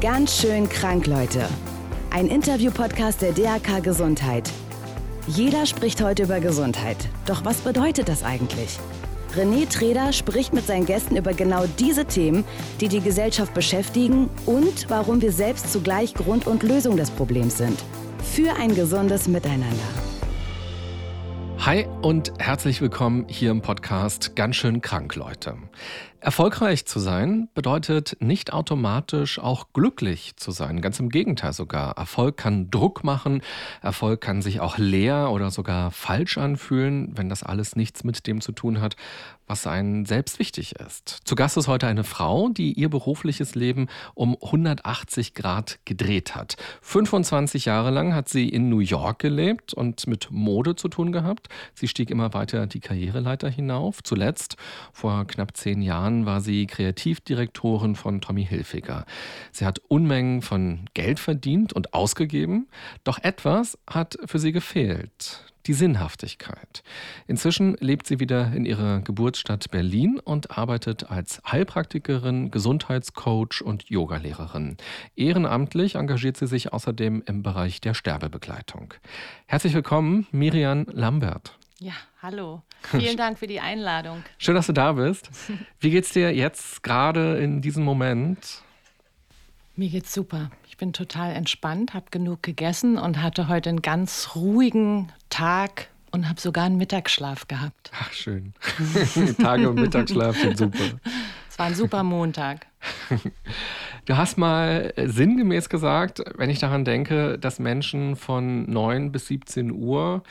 Ganz schön krank, Leute. Ein Interview-Podcast der DAK Gesundheit. Jeder spricht heute über Gesundheit. Doch was bedeutet das eigentlich? René Treder spricht mit seinen Gästen über genau diese Themen, die die Gesellschaft beschäftigen und warum wir selbst zugleich Grund und Lösung des Problems sind. Für ein gesundes Miteinander. Hi und herzlich willkommen hier im Podcast Ganz schön krank, Leute. Erfolgreich zu sein bedeutet nicht automatisch auch glücklich zu sein. Ganz im Gegenteil sogar. Erfolg kann Druck machen, Erfolg kann sich auch leer oder sogar falsch anfühlen, wenn das alles nichts mit dem zu tun hat, was einem selbst wichtig ist. Zu Gast ist heute eine Frau, die ihr berufliches Leben um 180 Grad gedreht hat. 25 Jahre lang hat sie in New York gelebt und mit Mode zu tun gehabt. Sie stieg immer weiter die Karriereleiter hinauf. Zuletzt, vor knapp zehn Jahren war sie Kreativdirektorin von Tommy Hilfiger. Sie hat Unmengen von Geld verdient und ausgegeben, doch etwas hat für sie gefehlt. Die Sinnhaftigkeit. Inzwischen lebt sie wieder in ihrer Geburtsstadt Berlin und arbeitet als Heilpraktikerin, Gesundheitscoach und Yogalehrerin. Ehrenamtlich engagiert sie sich außerdem im Bereich der Sterbebegleitung. Herzlich willkommen, Miriam Lambert. Ja, hallo. Vielen Dank für die Einladung. Schön, dass du da bist. Wie geht's dir jetzt gerade in diesem Moment? Mir geht's super. Ich bin total entspannt, habe genug gegessen und hatte heute einen ganz ruhigen Tag und habe sogar einen Mittagsschlaf gehabt. Ach, schön. Tage und Mittagsschlaf sind super. Es war ein super Montag. Du hast mal sinngemäß gesagt, wenn ich daran denke, dass Menschen von 9 bis 17 Uhr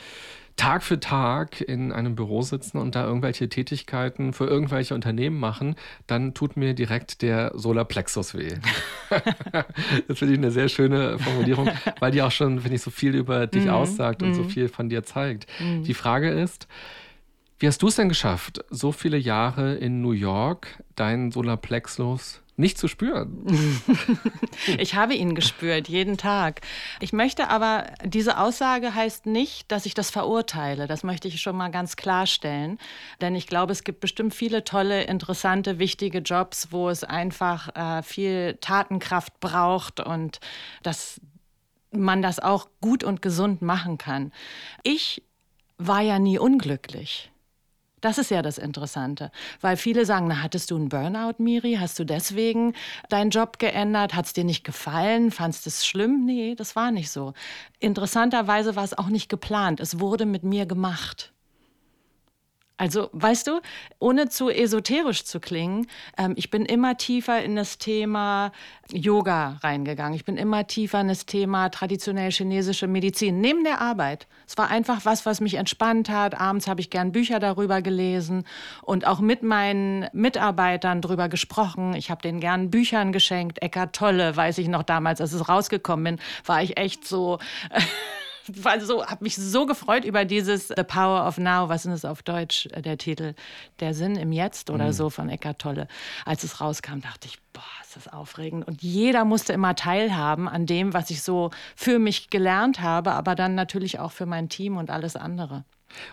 Tag für Tag in einem Büro sitzen und da irgendwelche Tätigkeiten für irgendwelche Unternehmen machen, dann tut mir direkt der Solarplexus weh. das finde ich eine sehr schöne Formulierung, weil die auch schon, finde ich, so viel über dich mm, aussagt und mm. so viel von dir zeigt. Mm. Die Frage ist, wie hast du es denn geschafft, so viele Jahre in New York deinen Solarplexus nicht zu spüren. ich habe ihn gespürt, jeden Tag. Ich möchte aber, diese Aussage heißt nicht, dass ich das verurteile. Das möchte ich schon mal ganz klarstellen. Denn ich glaube, es gibt bestimmt viele tolle, interessante, wichtige Jobs, wo es einfach äh, viel Tatenkraft braucht und dass man das auch gut und gesund machen kann. Ich war ja nie unglücklich. Das ist ja das Interessante, weil viele sagen, na, hattest du einen Burnout, Miri? Hast du deswegen deinen Job geändert? Hat es dir nicht gefallen? Fandest du es schlimm? Nee, das war nicht so. Interessanterweise war es auch nicht geplant. Es wurde mit mir gemacht. Also, weißt du, ohne zu esoterisch zu klingen, ähm, ich bin immer tiefer in das Thema Yoga reingegangen. Ich bin immer tiefer in das Thema traditionell chinesische Medizin, neben der Arbeit. Es war einfach was, was mich entspannt hat. Abends habe ich gern Bücher darüber gelesen und auch mit meinen Mitarbeitern darüber gesprochen. Ich habe denen gern Büchern geschenkt. Eckart Tolle, weiß ich noch damals, als es rausgekommen bin, war ich echt so. war so, habe mich so gefreut über dieses The Power of Now, was ist es auf Deutsch, äh, der Titel, Der Sinn im Jetzt oder mhm. so von Eckart Tolle. Als es rauskam, dachte ich, boah, ist das aufregend. Und jeder musste immer teilhaben an dem, was ich so für mich gelernt habe, aber dann natürlich auch für mein Team und alles andere.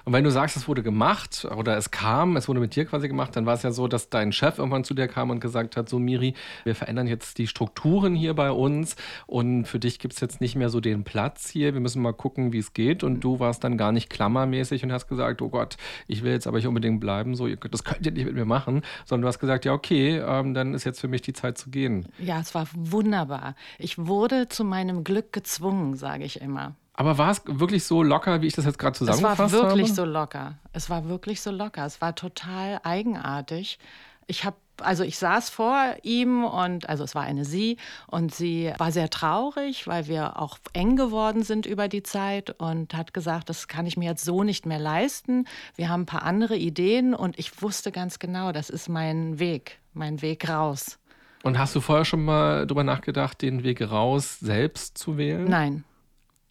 Und wenn du sagst, es wurde gemacht oder es kam, es wurde mit dir quasi gemacht, dann war es ja so, dass dein Chef irgendwann zu dir kam und gesagt hat, so Miri, wir verändern jetzt die Strukturen hier bei uns und für dich gibt es jetzt nicht mehr so den Platz hier, wir müssen mal gucken, wie es geht. Und du warst dann gar nicht klammermäßig und hast gesagt, oh Gott, ich will jetzt aber nicht unbedingt bleiben, so, das könnt ihr nicht mit mir machen, sondern du hast gesagt, ja okay, ähm, dann ist jetzt für mich die Zeit zu gehen. Ja, es war wunderbar. Ich wurde zu meinem Glück gezwungen, sage ich immer. Aber war es wirklich so locker, wie ich das jetzt gerade zusammengefasst habe? Es war wirklich habe? so locker. Es war wirklich so locker. Es war total eigenartig. Ich habe also ich saß vor ihm und also es war eine sie und sie war sehr traurig, weil wir auch eng geworden sind über die Zeit und hat gesagt, das kann ich mir jetzt so nicht mehr leisten. Wir haben ein paar andere Ideen und ich wusste ganz genau, das ist mein Weg, mein Weg raus. Und hast du vorher schon mal darüber nachgedacht, den Weg raus selbst zu wählen? Nein.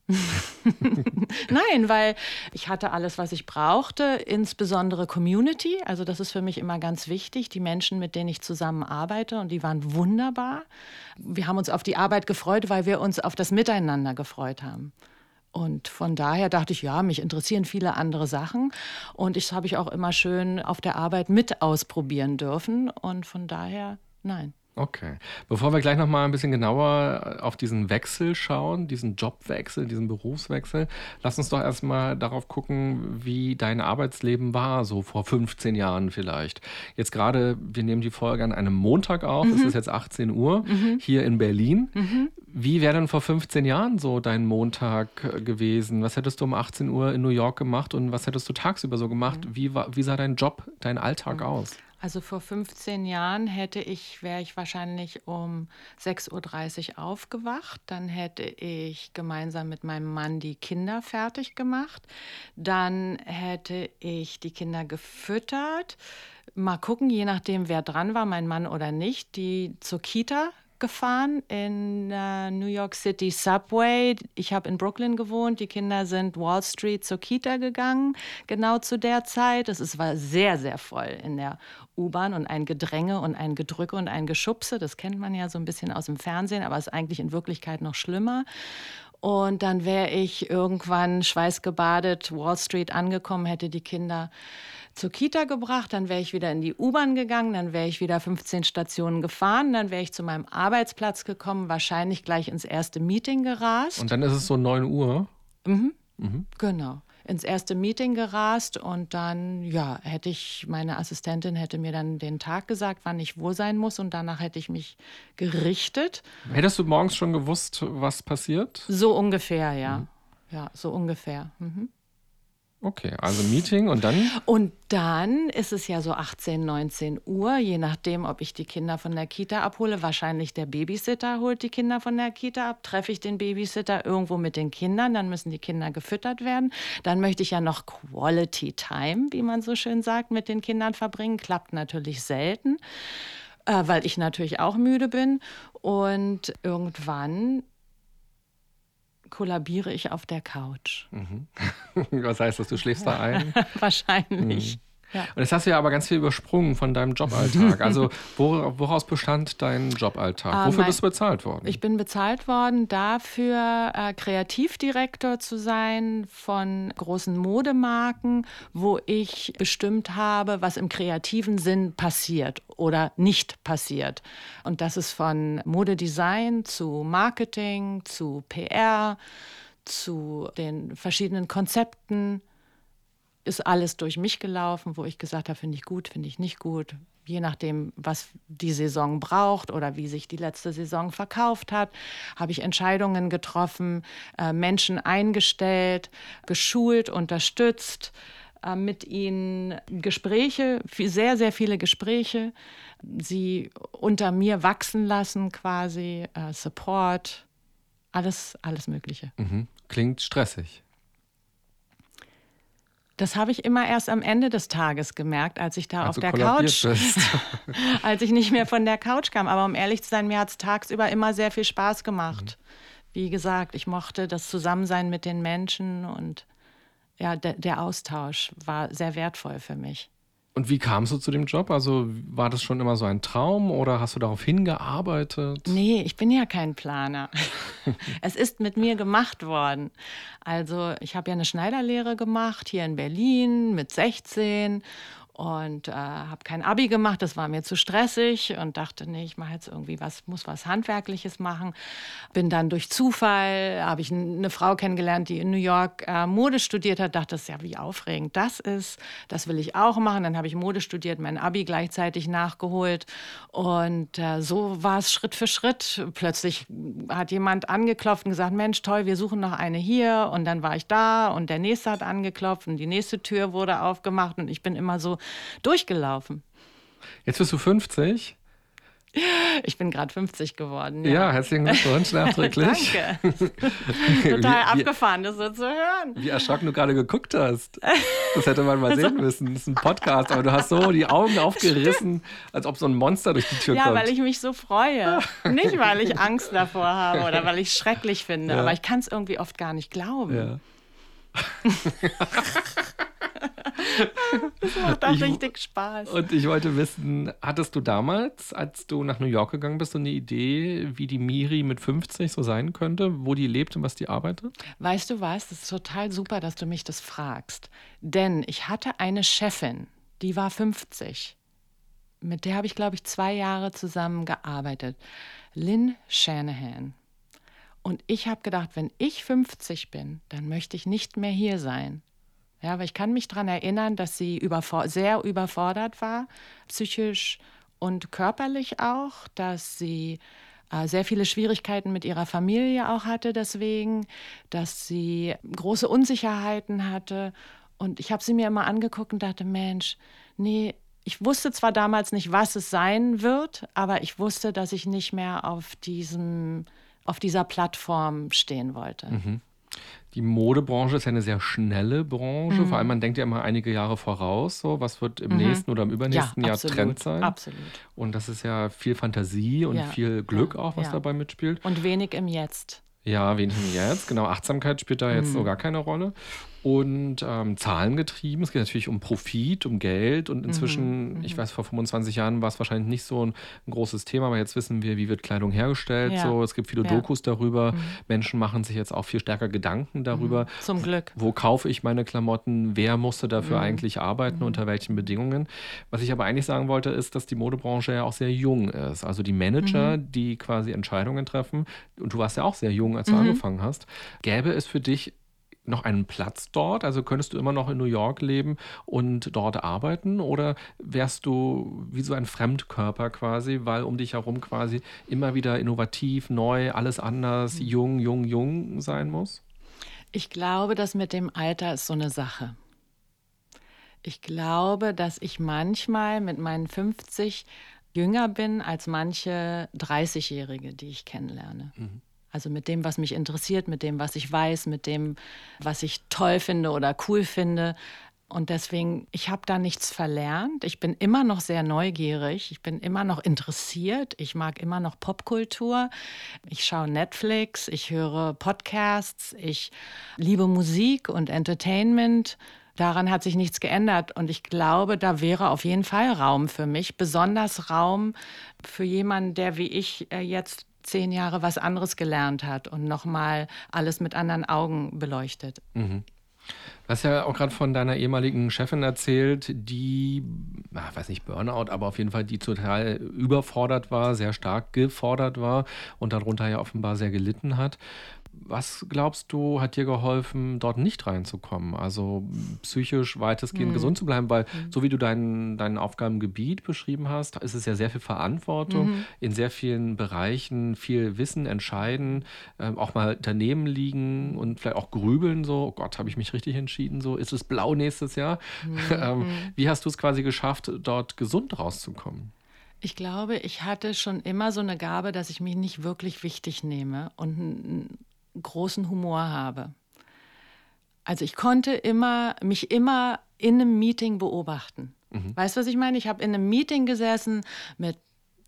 Nein, weil ich hatte alles, was ich brauchte, insbesondere Community. Also das ist für mich immer ganz wichtig, die Menschen, mit denen ich zusammenarbeite und die waren wunderbar. Wir haben uns auf die Arbeit gefreut, weil wir uns auf das Miteinander gefreut haben. Und von daher dachte ich, ja, mich interessieren viele andere Sachen. Und das habe ich auch immer schön auf der Arbeit mit ausprobieren dürfen. Und von daher, nein. Okay. Bevor wir gleich noch mal ein bisschen genauer auf diesen Wechsel schauen, diesen Jobwechsel, diesen Berufswechsel, lass uns doch erstmal darauf gucken, wie dein Arbeitsleben war, so vor 15 Jahren vielleicht. Jetzt gerade, wir nehmen die Folge an einem Montag auf, mhm. es ist jetzt 18 Uhr mhm. hier in Berlin. Mhm. Wie wäre denn vor 15 Jahren so dein Montag äh, gewesen? Was hättest du um 18 Uhr in New York gemacht und was hättest du tagsüber so gemacht? Mhm. Wie, war, wie sah dein Job, dein Alltag mhm. aus? Also vor 15 Jahren hätte ich, wäre ich wahrscheinlich um 6.30 Uhr aufgewacht. Dann hätte ich gemeinsam mit meinem Mann die Kinder fertig gemacht. Dann hätte ich die Kinder gefüttert. Mal gucken, je nachdem, wer dran war, mein Mann oder nicht, die zur Kita gefahren in äh, New York City Subway. Ich habe in Brooklyn gewohnt. Die Kinder sind Wall Street zur Kita gegangen, genau zu der Zeit. Es war sehr, sehr voll in der U-Bahn und ein Gedränge und ein Gedrücke und ein Geschubse. Das kennt man ja so ein bisschen aus dem Fernsehen, aber ist eigentlich in Wirklichkeit noch schlimmer. Und dann wäre ich irgendwann schweißgebadet Wall Street angekommen, hätte die Kinder zur Kita gebracht, dann wäre ich wieder in die U-Bahn gegangen, dann wäre ich wieder 15 Stationen gefahren, dann wäre ich zu meinem Arbeitsplatz gekommen, wahrscheinlich gleich ins erste Meeting gerast. Und dann ist es so 9 Uhr? Mhm. mhm. Genau ins erste Meeting gerast und dann, ja, hätte ich, meine Assistentin hätte mir dann den Tag gesagt, wann ich wo sein muss und danach hätte ich mich gerichtet. Hättest du morgens schon gewusst, was passiert? So ungefähr, ja. Mhm. Ja, so ungefähr. Mhm. Okay, also Meeting und dann? Und dann ist es ja so 18, 19 Uhr, je nachdem, ob ich die Kinder von der Kita abhole. Wahrscheinlich der Babysitter holt die Kinder von der Kita ab. Treffe ich den Babysitter irgendwo mit den Kindern, dann müssen die Kinder gefüttert werden. Dann möchte ich ja noch Quality Time, wie man so schön sagt, mit den Kindern verbringen. Klappt natürlich selten, äh, weil ich natürlich auch müde bin. Und irgendwann kollabiere ich auf der Couch. Mhm. Was heißt das? Du schläfst da ein? Wahrscheinlich. Mhm. Ja. Und jetzt hast du ja aber ganz viel übersprungen von deinem Joballtag. Also woraus bestand dein Joballtag? Ah, Wofür mein, bist du bezahlt worden? Ich bin bezahlt worden dafür, äh, Kreativdirektor zu sein von großen Modemarken, wo ich bestimmt habe, was im kreativen Sinn passiert oder nicht passiert. Und das ist von Modedesign zu Marketing, zu PR, zu den verschiedenen Konzepten ist alles durch mich gelaufen, wo ich gesagt habe, finde ich gut, finde ich nicht gut. Je nachdem, was die Saison braucht oder wie sich die letzte Saison verkauft hat, habe ich Entscheidungen getroffen, äh, Menschen eingestellt, geschult, unterstützt, äh, mit ihnen Gespräche, sehr, sehr viele Gespräche, sie unter mir wachsen lassen quasi, äh, Support, alles, alles Mögliche. Mhm. Klingt stressig. Das habe ich immer erst am Ende des Tages gemerkt, als ich da als auf der Couch, als ich nicht mehr von der Couch kam. Aber um ehrlich zu sein, mir hat es tagsüber immer sehr viel Spaß gemacht. Mhm. Wie gesagt, ich mochte das Zusammensein mit den Menschen und ja, der, der Austausch war sehr wertvoll für mich. Und wie kamst du zu dem Job? Also war das schon immer so ein Traum oder hast du darauf hingearbeitet? Nee, ich bin ja kein Planer. es ist mit mir gemacht worden. Also ich habe ja eine Schneiderlehre gemacht hier in Berlin mit 16 und äh, habe kein Abi gemacht, das war mir zu stressig und dachte, nee, ich mache jetzt irgendwie was, muss was Handwerkliches machen. Bin dann durch Zufall, habe ich eine Frau kennengelernt, die in New York äh, Mode studiert hat, dachte, das ist ja, wie aufregend das ist, das will ich auch machen. Dann habe ich Mode studiert, mein Abi gleichzeitig nachgeholt und äh, so war es Schritt für Schritt. Plötzlich hat jemand angeklopft und gesagt, Mensch, toll, wir suchen noch eine hier und dann war ich da und der nächste hat angeklopft und die nächste Tür wurde aufgemacht und ich bin immer so durchgelaufen. Jetzt bist du 50. Ich bin gerade 50 geworden. Ja, ja herzlichen Glückwunsch nachträglich. Danke. Total wie, abgefahren, das so zu hören. Wie erschrocken du gerade geguckt hast. Das hätte man mal sehen müssen. Das ist ein Podcast, aber du hast so die Augen aufgerissen, als ob so ein Monster durch die Tür ja, kommt. Ja, weil ich mich so freue. Nicht, weil ich Angst davor habe oder weil ich es schrecklich finde, ja. aber ich kann es irgendwie oft gar nicht glauben. Ja. Das macht auch ich, richtig Spaß. Und ich wollte wissen, hattest du damals, als du nach New York gegangen bist, so eine Idee, wie die Miri mit 50 so sein könnte, wo die lebt und was die arbeitet? Weißt du was, das ist total super, dass du mich das fragst. Denn ich hatte eine Chefin, die war 50 mit der habe ich, glaube ich, zwei Jahre zusammen gearbeitet. Lynn Shanahan. Und ich habe gedacht, wenn ich 50 bin, dann möchte ich nicht mehr hier sein. Ja, aber ich kann mich daran erinnern, dass sie überfor sehr überfordert war, psychisch und körperlich auch, dass sie äh, sehr viele Schwierigkeiten mit ihrer Familie auch hatte deswegen, dass sie große Unsicherheiten hatte. Und ich habe sie mir immer angeguckt und dachte, Mensch, nee, ich wusste zwar damals nicht, was es sein wird, aber ich wusste, dass ich nicht mehr auf diesem, auf dieser Plattform stehen wollte. Mhm. Die Modebranche ist ja eine sehr schnelle Branche. Mhm. Vor allem, man denkt ja immer einige Jahre voraus, so was wird im mhm. nächsten oder im übernächsten ja, Jahr absolut, Trend sein. Absolut. Und das ist ja viel Fantasie und ja. viel Glück ja, auch, was dabei mitspielt. Und wenig im Jetzt. Ja, wenig im Jetzt. Genau, Achtsamkeit spielt da jetzt mhm. so gar keine Rolle und ähm, zahlengetrieben. Es geht natürlich um Profit, um Geld und inzwischen, mhm, ich mhm. weiß, vor 25 Jahren war es wahrscheinlich nicht so ein, ein, großes Thema, aber jetzt wissen wir, wie wird Kleidung hergestellt. Ja. So, es gibt viele ja. Dokus darüber. Mhm. Menschen machen sich jetzt auch viel stärker Gedanken darüber. Mhm. Zum Glück. Wo kaufe ich meine Klamotten? Wer musste dafür mhm. eigentlich arbeiten? Unter welchen Bedingungen? Was ich aber eigentlich sagen wollte, ist, dass die Modebranche ja auch sehr jung ist. Also die Manager, die quasi Entscheidungen treffen, und du warst ja auch sehr jung, als du angefangen hast, gäbe es für dich noch einen Platz dort? Also könntest du immer noch in New York leben und dort arbeiten? Oder wärst du wie so ein Fremdkörper quasi, weil um dich herum quasi immer wieder innovativ, neu, alles anders, mhm. jung, jung, jung sein muss? Ich glaube, dass mit dem Alter ist so eine Sache. Ich glaube, dass ich manchmal mit meinen 50 jünger bin als manche 30-Jährige, die ich kennenlerne. Mhm. Also mit dem, was mich interessiert, mit dem, was ich weiß, mit dem, was ich toll finde oder cool finde. Und deswegen, ich habe da nichts verlernt. Ich bin immer noch sehr neugierig. Ich bin immer noch interessiert. Ich mag immer noch Popkultur. Ich schaue Netflix. Ich höre Podcasts. Ich liebe Musik und Entertainment. Daran hat sich nichts geändert. Und ich glaube, da wäre auf jeden Fall Raum für mich. Besonders Raum für jemanden, der wie ich äh, jetzt zehn Jahre was anderes gelernt hat und nochmal alles mit anderen Augen beleuchtet. Mhm. Du hast ja auch gerade von deiner ehemaligen Chefin erzählt, die, ich weiß nicht, Burnout, aber auf jeden Fall, die total überfordert war, sehr stark gefordert war und darunter ja offenbar sehr gelitten hat. Was glaubst du, hat dir geholfen, dort nicht reinzukommen? Also psychisch weitestgehend mhm. gesund zu bleiben, weil mhm. so wie du dein, dein Aufgabengebiet beschrieben hast, ist es ja sehr viel Verantwortung mhm. in sehr vielen Bereichen, viel Wissen, entscheiden, äh, auch mal daneben liegen und vielleicht auch grübeln, so, oh Gott, habe ich mich richtig entschieden, so, ist es blau nächstes Jahr? Mhm. ähm, mhm. wie hast du es quasi geschafft, dort gesund rauszukommen? Ich glaube, ich hatte schon immer so eine Gabe, dass ich mich nicht wirklich wichtig nehme und großen Humor habe. Also ich konnte immer, mich immer in einem Meeting beobachten. Mhm. Weißt du, was ich meine? Ich habe in einem Meeting gesessen mit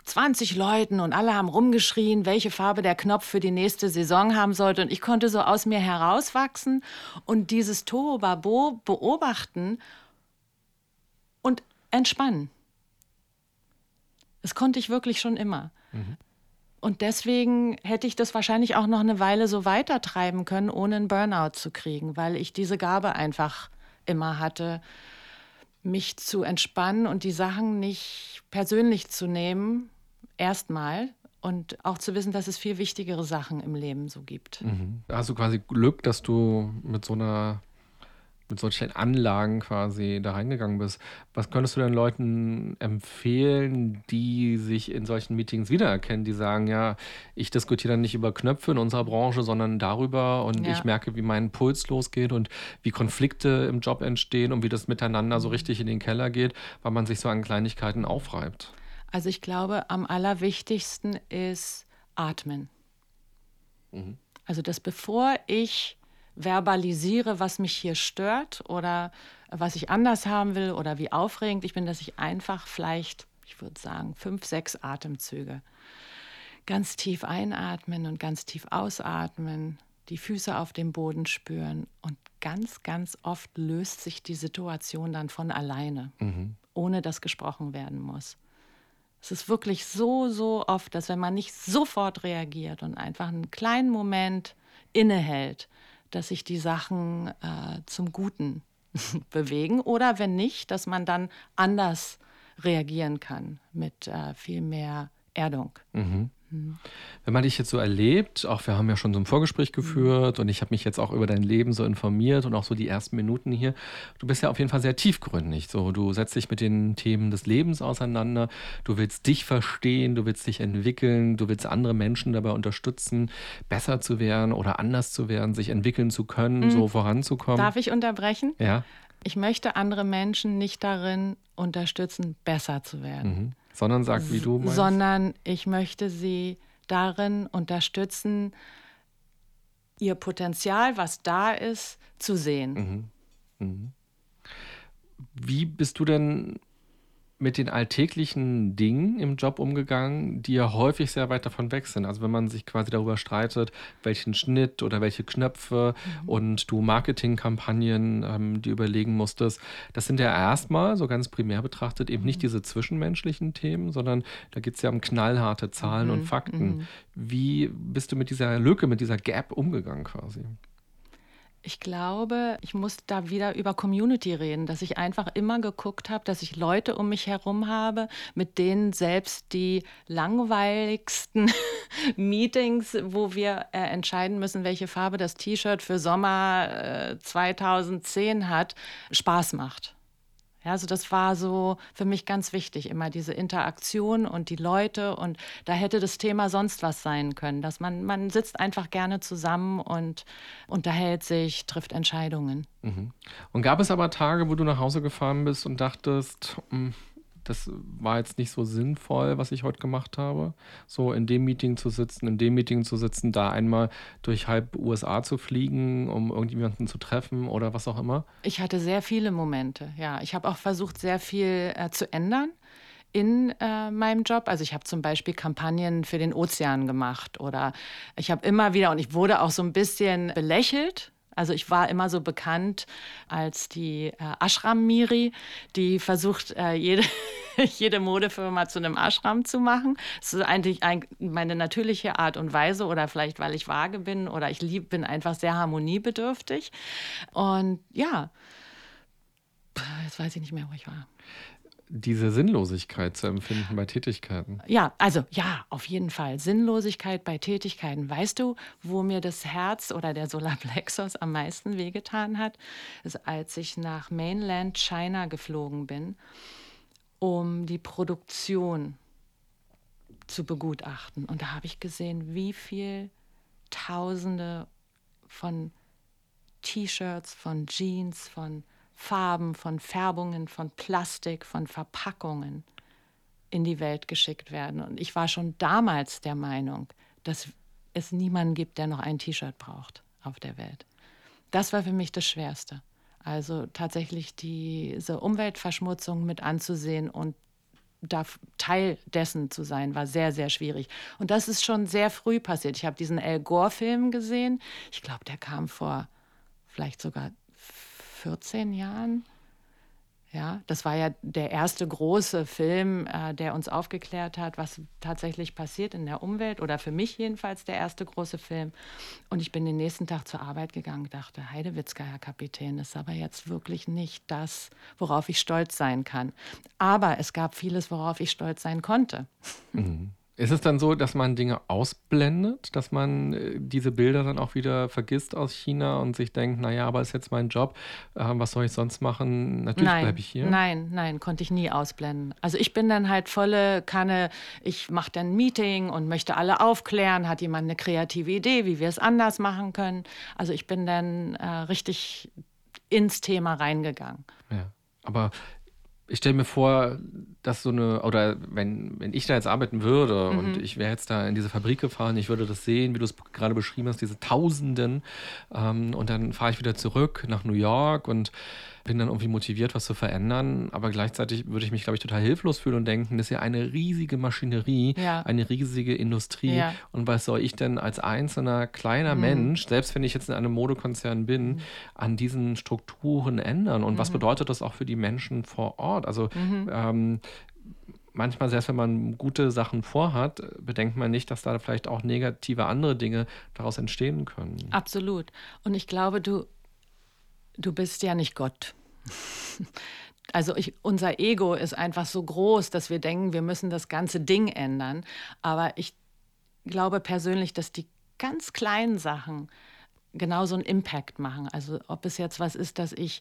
20 Leuten und alle haben rumgeschrien, welche Farbe der Knopf für die nächste Saison haben sollte. Und ich konnte so aus mir herauswachsen und dieses Tohuwabo beobachten und entspannen. Das konnte ich wirklich schon immer. Mhm. Und deswegen hätte ich das wahrscheinlich auch noch eine Weile so weitertreiben können, ohne einen Burnout zu kriegen, weil ich diese Gabe einfach immer hatte, mich zu entspannen und die Sachen nicht persönlich zu nehmen, erstmal. Und auch zu wissen, dass es viel wichtigere Sachen im Leben so gibt. Mhm. Hast du quasi Glück, dass du mit so einer mit solchen Anlagen quasi da reingegangen bist. Was könntest du den Leuten empfehlen, die sich in solchen Meetings wiedererkennen, die sagen, ja, ich diskutiere dann nicht über Knöpfe in unserer Branche, sondern darüber und ja. ich merke, wie mein Puls losgeht und wie Konflikte im Job entstehen und wie das miteinander so mhm. richtig in den Keller geht, weil man sich so an Kleinigkeiten aufreibt. Also ich glaube, am allerwichtigsten ist Atmen. Mhm. Also dass bevor ich verbalisiere, was mich hier stört oder was ich anders haben will oder wie aufregend ich bin, dass ich einfach vielleicht, ich würde sagen, fünf, sechs Atemzüge ganz tief einatmen und ganz tief ausatmen, die Füße auf dem Boden spüren und ganz, ganz oft löst sich die Situation dann von alleine, mhm. ohne dass gesprochen werden muss. Es ist wirklich so, so oft, dass wenn man nicht sofort reagiert und einfach einen kleinen Moment innehält, dass sich die Sachen äh, zum Guten bewegen oder wenn nicht, dass man dann anders reagieren kann mit äh, viel mehr Erdung. Mhm. Wenn man dich jetzt so erlebt, auch wir haben ja schon so ein Vorgespräch geführt und ich habe mich jetzt auch über dein Leben so informiert und auch so die ersten Minuten hier. Du bist ja auf jeden Fall sehr tiefgründig. So, du setzt dich mit den Themen des Lebens auseinander. Du willst dich verstehen, du willst dich entwickeln, du willst andere Menschen dabei unterstützen, besser zu werden oder anders zu werden, sich entwickeln zu können, mhm. so voranzukommen. Darf ich unterbrechen? Ja. Ich möchte andere Menschen nicht darin unterstützen, besser zu werden. Mhm sondern sagt, wie du meinst. Sondern ich möchte sie darin unterstützen, ihr Potenzial, was da ist, zu sehen. Mhm. Mhm. Wie bist du denn mit den alltäglichen Dingen im Job umgegangen, die ja häufig sehr weit davon weg sind. Also wenn man sich quasi darüber streitet, welchen Schnitt oder welche Knöpfe mhm. und du Marketingkampagnen, ähm, die überlegen musstest, das sind ja erstmal so ganz primär betrachtet eben nicht mhm. diese zwischenmenschlichen Themen, sondern da geht es ja um knallharte Zahlen mhm. und Fakten. Mhm. Wie bist du mit dieser Lücke, mit dieser Gap umgegangen quasi? Ich glaube, ich muss da wieder über Community reden, dass ich einfach immer geguckt habe, dass ich Leute um mich herum habe, mit denen selbst die langweiligsten Meetings, wo wir äh, entscheiden müssen, welche Farbe das T-Shirt für Sommer äh, 2010 hat, Spaß macht. Ja, also das war so für mich ganz wichtig, immer diese Interaktion und die Leute. Und da hätte das Thema sonst was sein können, dass man, man sitzt einfach gerne zusammen und unterhält sich, trifft Entscheidungen. Mhm. Und gab es aber Tage, wo du nach Hause gefahren bist und dachtest, hm, das war jetzt nicht so sinnvoll, was ich heute gemacht habe. So in dem Meeting zu sitzen, in dem Meeting zu sitzen, da einmal durch halb USA zu fliegen, um irgendjemanden zu treffen oder was auch immer. Ich hatte sehr viele Momente, ja. Ich habe auch versucht, sehr viel äh, zu ändern in äh, meinem Job. Also ich habe zum Beispiel Kampagnen für den Ozean gemacht oder ich habe immer wieder, und ich wurde auch so ein bisschen belächelt, also ich war immer so bekannt als die äh, Ashram-Miri, die versucht, äh, jede, jede Modefirma zu einem Ashram zu machen. Das ist eigentlich ein, meine natürliche Art und Weise oder vielleicht, weil ich vage bin oder ich lieb, bin einfach sehr harmoniebedürftig. Und ja, jetzt weiß ich nicht mehr, wo ich war diese Sinnlosigkeit zu empfinden bei Tätigkeiten. Ja, also ja, auf jeden Fall. Sinnlosigkeit bei Tätigkeiten. Weißt du, wo mir das Herz oder der Solarplexus am meisten wehgetan hat? Ist, als ich nach Mainland China geflogen bin, um die Produktion zu begutachten. Und da habe ich gesehen, wie viel Tausende von T-Shirts, von Jeans, von Farben, von Färbungen, von Plastik, von Verpackungen in die Welt geschickt werden. Und ich war schon damals der Meinung, dass es niemanden gibt, der noch ein T-Shirt braucht auf der Welt. Das war für mich das Schwerste. Also tatsächlich diese Umweltverschmutzung mit anzusehen und da Teil dessen zu sein, war sehr, sehr schwierig. Und das ist schon sehr früh passiert. Ich habe diesen Al Gore-Film gesehen. Ich glaube, der kam vor vielleicht sogar 14 Jahren. Ja, das war ja der erste große Film, äh, der uns aufgeklärt hat, was tatsächlich passiert in der Umwelt oder für mich jedenfalls der erste große Film. Und ich bin den nächsten Tag zur Arbeit gegangen dachte, Heidewitzka, Herr Kapitän, ist aber jetzt wirklich nicht das, worauf ich stolz sein kann. Aber es gab vieles, worauf ich stolz sein konnte. Mhm. Ist es dann so, dass man Dinge ausblendet, dass man äh, diese Bilder dann auch wieder vergisst aus China und sich denkt, naja, aber ist jetzt mein Job, äh, was soll ich sonst machen? Natürlich bleibe ich hier. Nein, nein, konnte ich nie ausblenden. Also ich bin dann halt volle Kanne, ich mache dann ein Meeting und möchte alle aufklären, hat jemand eine kreative Idee, wie wir es anders machen können. Also ich bin dann äh, richtig ins Thema reingegangen. Ja. Aber ich stelle mir vor, dass so eine, oder wenn, wenn ich da jetzt arbeiten würde mhm. und ich wäre jetzt da in diese Fabrik gefahren, ich würde das sehen, wie du es gerade beschrieben hast, diese Tausenden, ähm, und dann fahre ich wieder zurück nach New York und bin dann irgendwie motiviert, was zu verändern, aber gleichzeitig würde ich mich, glaube ich, total hilflos fühlen und denken, das ist ja eine riesige Maschinerie, ja. eine riesige Industrie. Ja. Und was soll ich denn als einzelner kleiner mhm. Mensch, selbst wenn ich jetzt in einem Modekonzern bin, mhm. an diesen Strukturen ändern? Und mhm. was bedeutet das auch für die Menschen vor Ort? Also mhm. ähm, manchmal, selbst wenn man gute Sachen vorhat, bedenkt man nicht, dass da vielleicht auch negative andere Dinge daraus entstehen können. Absolut. Und ich glaube, du, du bist ja nicht Gott. also ich, unser Ego ist einfach so groß, dass wir denken, wir müssen das ganze Ding ändern. Aber ich glaube persönlich, dass die ganz kleinen Sachen genauso einen Impact machen. Also ob es jetzt was ist, dass ich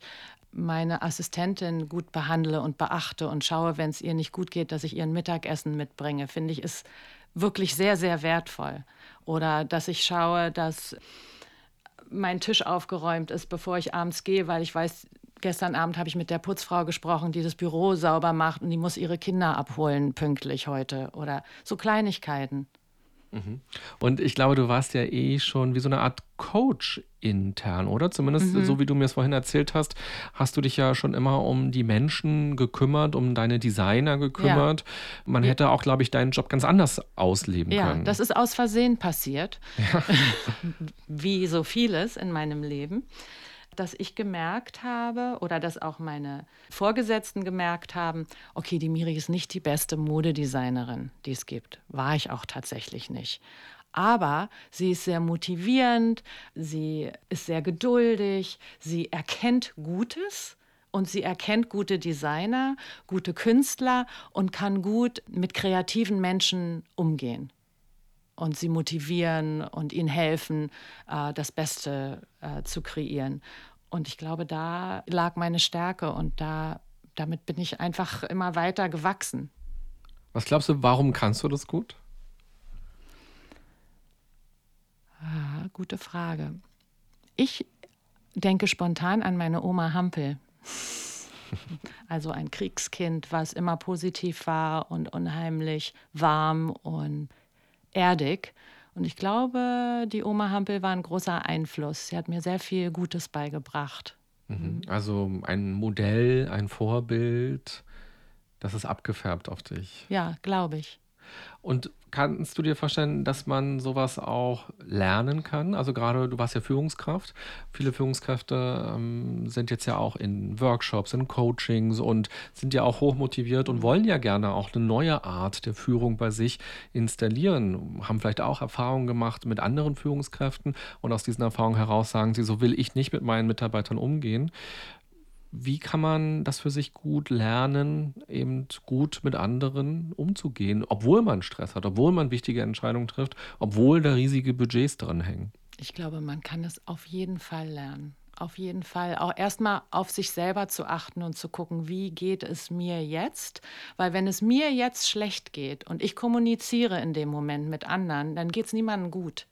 meine Assistentin gut behandle und beachte und schaue, wenn es ihr nicht gut geht, dass ich ihren Mittagessen mitbringe, finde ich, ist wirklich sehr, sehr wertvoll. Oder dass ich schaue, dass mein Tisch aufgeräumt ist, bevor ich abends gehe, weil ich weiß, gestern Abend habe ich mit der Putzfrau gesprochen, die das Büro sauber macht und die muss ihre Kinder abholen pünktlich heute. Oder so Kleinigkeiten. Mhm. Und ich glaube, du warst ja eh schon wie so eine Art Coach intern, oder? Zumindest mhm. so wie du mir es vorhin erzählt hast, hast du dich ja schon immer um die Menschen gekümmert, um deine Designer gekümmert. Ja. Man ja. hätte auch, glaube ich, deinen Job ganz anders ausleben ja, können. Ja, das ist aus Versehen passiert. wie so vieles in meinem Leben dass ich gemerkt habe oder dass auch meine Vorgesetzten gemerkt haben, okay, die Miri ist nicht die beste Modedesignerin, die es gibt. War ich auch tatsächlich nicht. Aber sie ist sehr motivierend, sie ist sehr geduldig, sie erkennt Gutes und sie erkennt gute Designer, gute Künstler und kann gut mit kreativen Menschen umgehen und sie motivieren und ihnen helfen, äh, das Beste äh, zu kreieren. Und ich glaube, da lag meine Stärke und da, damit bin ich einfach immer weiter gewachsen. Was glaubst du, warum kannst du das gut? Ah, gute Frage. Ich denke spontan an meine Oma Hampel. Also ein Kriegskind, was immer positiv war und unheimlich warm und erdig. Und ich glaube, die Oma Hampel war ein großer Einfluss. Sie hat mir sehr viel Gutes beigebracht. Mhm. Also ein Modell, ein Vorbild, das ist abgefärbt auf dich. Ja, glaube ich. Und kannst du dir vorstellen, dass man sowas auch lernen kann? Also gerade, du warst ja Führungskraft. Viele Führungskräfte ähm, sind jetzt ja auch in Workshops, in Coachings und sind ja auch hochmotiviert und wollen ja gerne auch eine neue Art der Führung bei sich installieren. Haben vielleicht auch Erfahrungen gemacht mit anderen Führungskräften und aus diesen Erfahrungen heraus sagen sie, so will ich nicht mit meinen Mitarbeitern umgehen wie kann man das für sich gut lernen, eben gut mit anderen umzugehen, obwohl man Stress hat, obwohl man wichtige Entscheidungen trifft, obwohl da riesige Budgets dran hängen? Ich glaube, man kann es auf jeden Fall lernen. Auf jeden Fall auch erstmal auf sich selber zu achten und zu gucken, wie geht es mir jetzt? Weil wenn es mir jetzt schlecht geht und ich kommuniziere in dem Moment mit anderen, dann geht es niemandem gut.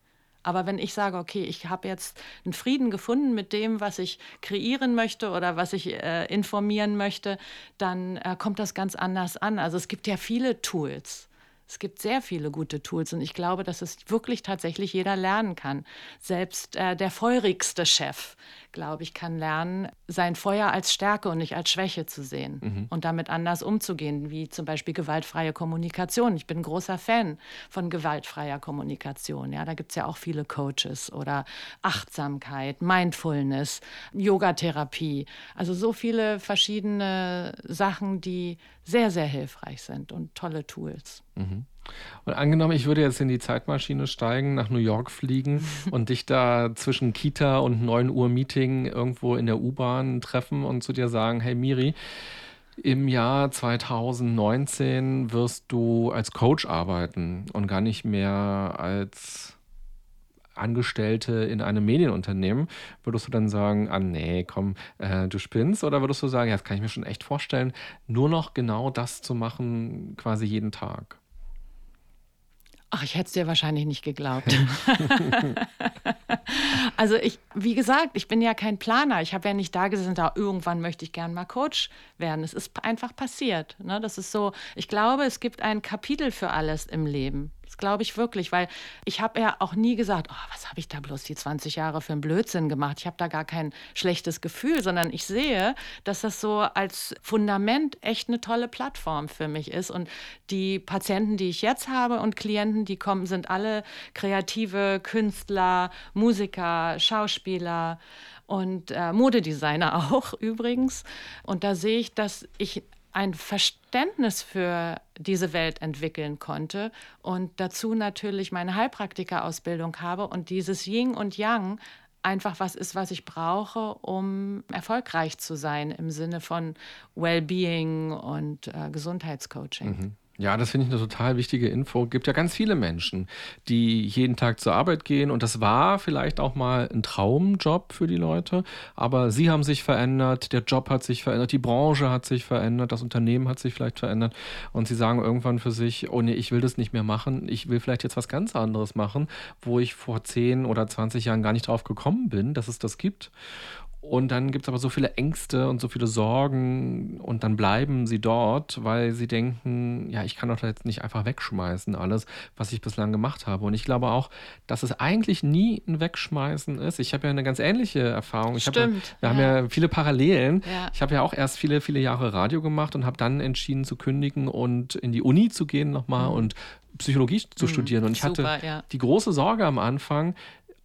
Aber wenn ich sage, okay, ich habe jetzt einen Frieden gefunden mit dem, was ich kreieren möchte oder was ich äh, informieren möchte, dann äh, kommt das ganz anders an. Also es gibt ja viele Tools. Es gibt sehr viele gute Tools und ich glaube, dass es wirklich tatsächlich jeder lernen kann. Selbst äh, der feurigste Chef, glaube ich, kann lernen, sein Feuer als Stärke und nicht als Schwäche zu sehen mhm. und damit anders umzugehen, wie zum Beispiel gewaltfreie Kommunikation. Ich bin ein großer Fan von gewaltfreier Kommunikation. Ja, da gibt es ja auch viele Coaches oder Achtsamkeit, Mindfulness, Yogatherapie. Also so viele verschiedene Sachen, die sehr, sehr hilfreich sind und tolle Tools. Mhm. Und angenommen, ich würde jetzt in die Zeitmaschine steigen, nach New York fliegen und dich da zwischen Kita und 9 Uhr Meeting irgendwo in der U-Bahn treffen und zu dir sagen, hey Miri, im Jahr 2019 wirst du als Coach arbeiten und gar nicht mehr als Angestellte in einem Medienunternehmen, würdest du dann sagen, ah nee, komm, äh, du spinnst? Oder würdest du sagen, ja, das kann ich mir schon echt vorstellen, nur noch genau das zu machen, quasi jeden Tag? Ach, ich hätte es dir wahrscheinlich nicht geglaubt. also ich, wie gesagt, ich bin ja kein Planer. Ich habe ja nicht da gesessen, da irgendwann möchte ich gern mal Coach werden. Es ist einfach passiert. Ne? Das ist so, ich glaube, es gibt ein Kapitel für alles im Leben. Glaube ich wirklich, weil ich habe ja auch nie gesagt, oh, was habe ich da bloß die 20 Jahre für einen Blödsinn gemacht. Ich habe da gar kein schlechtes Gefühl, sondern ich sehe, dass das so als Fundament echt eine tolle Plattform für mich ist. Und die Patienten, die ich jetzt habe und Klienten, die kommen, sind alle kreative Künstler, Musiker, Schauspieler und äh, Modedesigner auch übrigens. Und da sehe ich, dass ich ein Verständnis für diese Welt entwickeln konnte und dazu natürlich meine Heilpraktikerausbildung habe und dieses Yin und Yang einfach was ist, was ich brauche, um erfolgreich zu sein im Sinne von Wellbeing und äh, Gesundheitscoaching. Mhm. Ja, das finde ich eine total wichtige Info. Es gibt ja ganz viele Menschen, die jeden Tag zur Arbeit gehen und das war vielleicht auch mal ein Traumjob für die Leute, aber sie haben sich verändert, der Job hat sich verändert, die Branche hat sich verändert, das Unternehmen hat sich vielleicht verändert und sie sagen irgendwann für sich, oh nee, ich will das nicht mehr machen, ich will vielleicht jetzt was ganz anderes machen, wo ich vor 10 oder 20 Jahren gar nicht drauf gekommen bin, dass es das gibt. Und dann gibt es aber so viele Ängste und so viele Sorgen und dann bleiben sie dort, weil sie denken, ja, ich kann doch jetzt nicht einfach wegschmeißen, alles, was ich bislang gemacht habe. Und ich glaube auch, dass es eigentlich nie ein Wegschmeißen ist. Ich habe ja eine ganz ähnliche Erfahrung. Ich Stimmt. Hab, wir ja. haben ja viele Parallelen. Ja. Ich habe ja auch erst viele, viele Jahre Radio gemacht und habe dann entschieden zu kündigen und in die Uni zu gehen nochmal mhm. und Psychologie zu mhm. studieren. Und ich Super, hatte ja. die große Sorge am Anfang,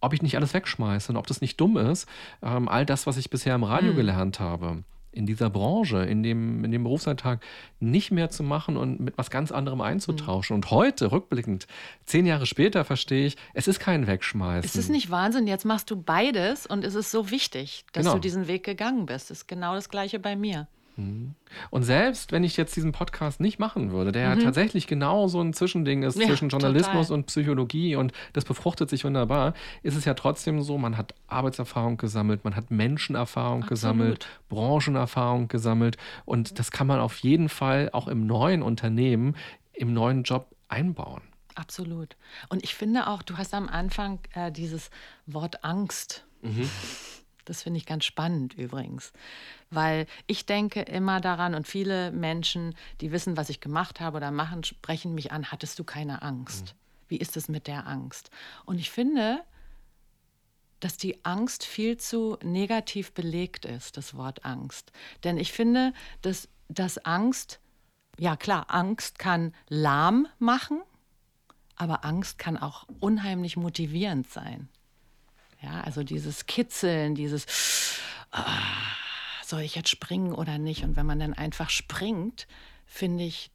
ob ich nicht alles wegschmeiße und ob das nicht dumm ist, ähm, all das, was ich bisher im Radio mhm. gelernt habe, in dieser Branche, in dem, in dem Berufsalltag nicht mehr zu machen und mit was ganz anderem einzutauschen. Mhm. Und heute, rückblickend, zehn Jahre später, verstehe ich, es ist kein Wegschmeißen. Es ist nicht Wahnsinn, jetzt machst du beides und es ist so wichtig, dass genau. du diesen Weg gegangen bist. Das ist genau das Gleiche bei mir. Mhm. Und selbst wenn ich jetzt diesen Podcast nicht machen würde, der mhm. ja tatsächlich genau so ein Zwischending ist ja, zwischen Journalismus total. und Psychologie und das befruchtet sich wunderbar, ist es ja trotzdem so, man hat Arbeitserfahrung gesammelt, man hat Menschenerfahrung Absolut. gesammelt, Branchenerfahrung gesammelt und das kann man auf jeden Fall auch im neuen Unternehmen, im neuen Job einbauen. Absolut. Und ich finde auch, du hast am Anfang äh, dieses Wort Angst. Mhm. Das finde ich ganz spannend übrigens, weil ich denke immer daran und viele Menschen, die wissen, was ich gemacht habe oder machen, sprechen mich an, hattest du keine Angst? Mhm. Wie ist es mit der Angst? Und ich finde, dass die Angst viel zu negativ belegt ist, das Wort Angst. Denn ich finde, dass, dass Angst, ja klar, Angst kann lahm machen, aber Angst kann auch unheimlich motivierend sein. Ja, also dieses Kitzeln, dieses, ah, soll ich jetzt springen oder nicht? Und wenn man dann einfach springt, finde ich,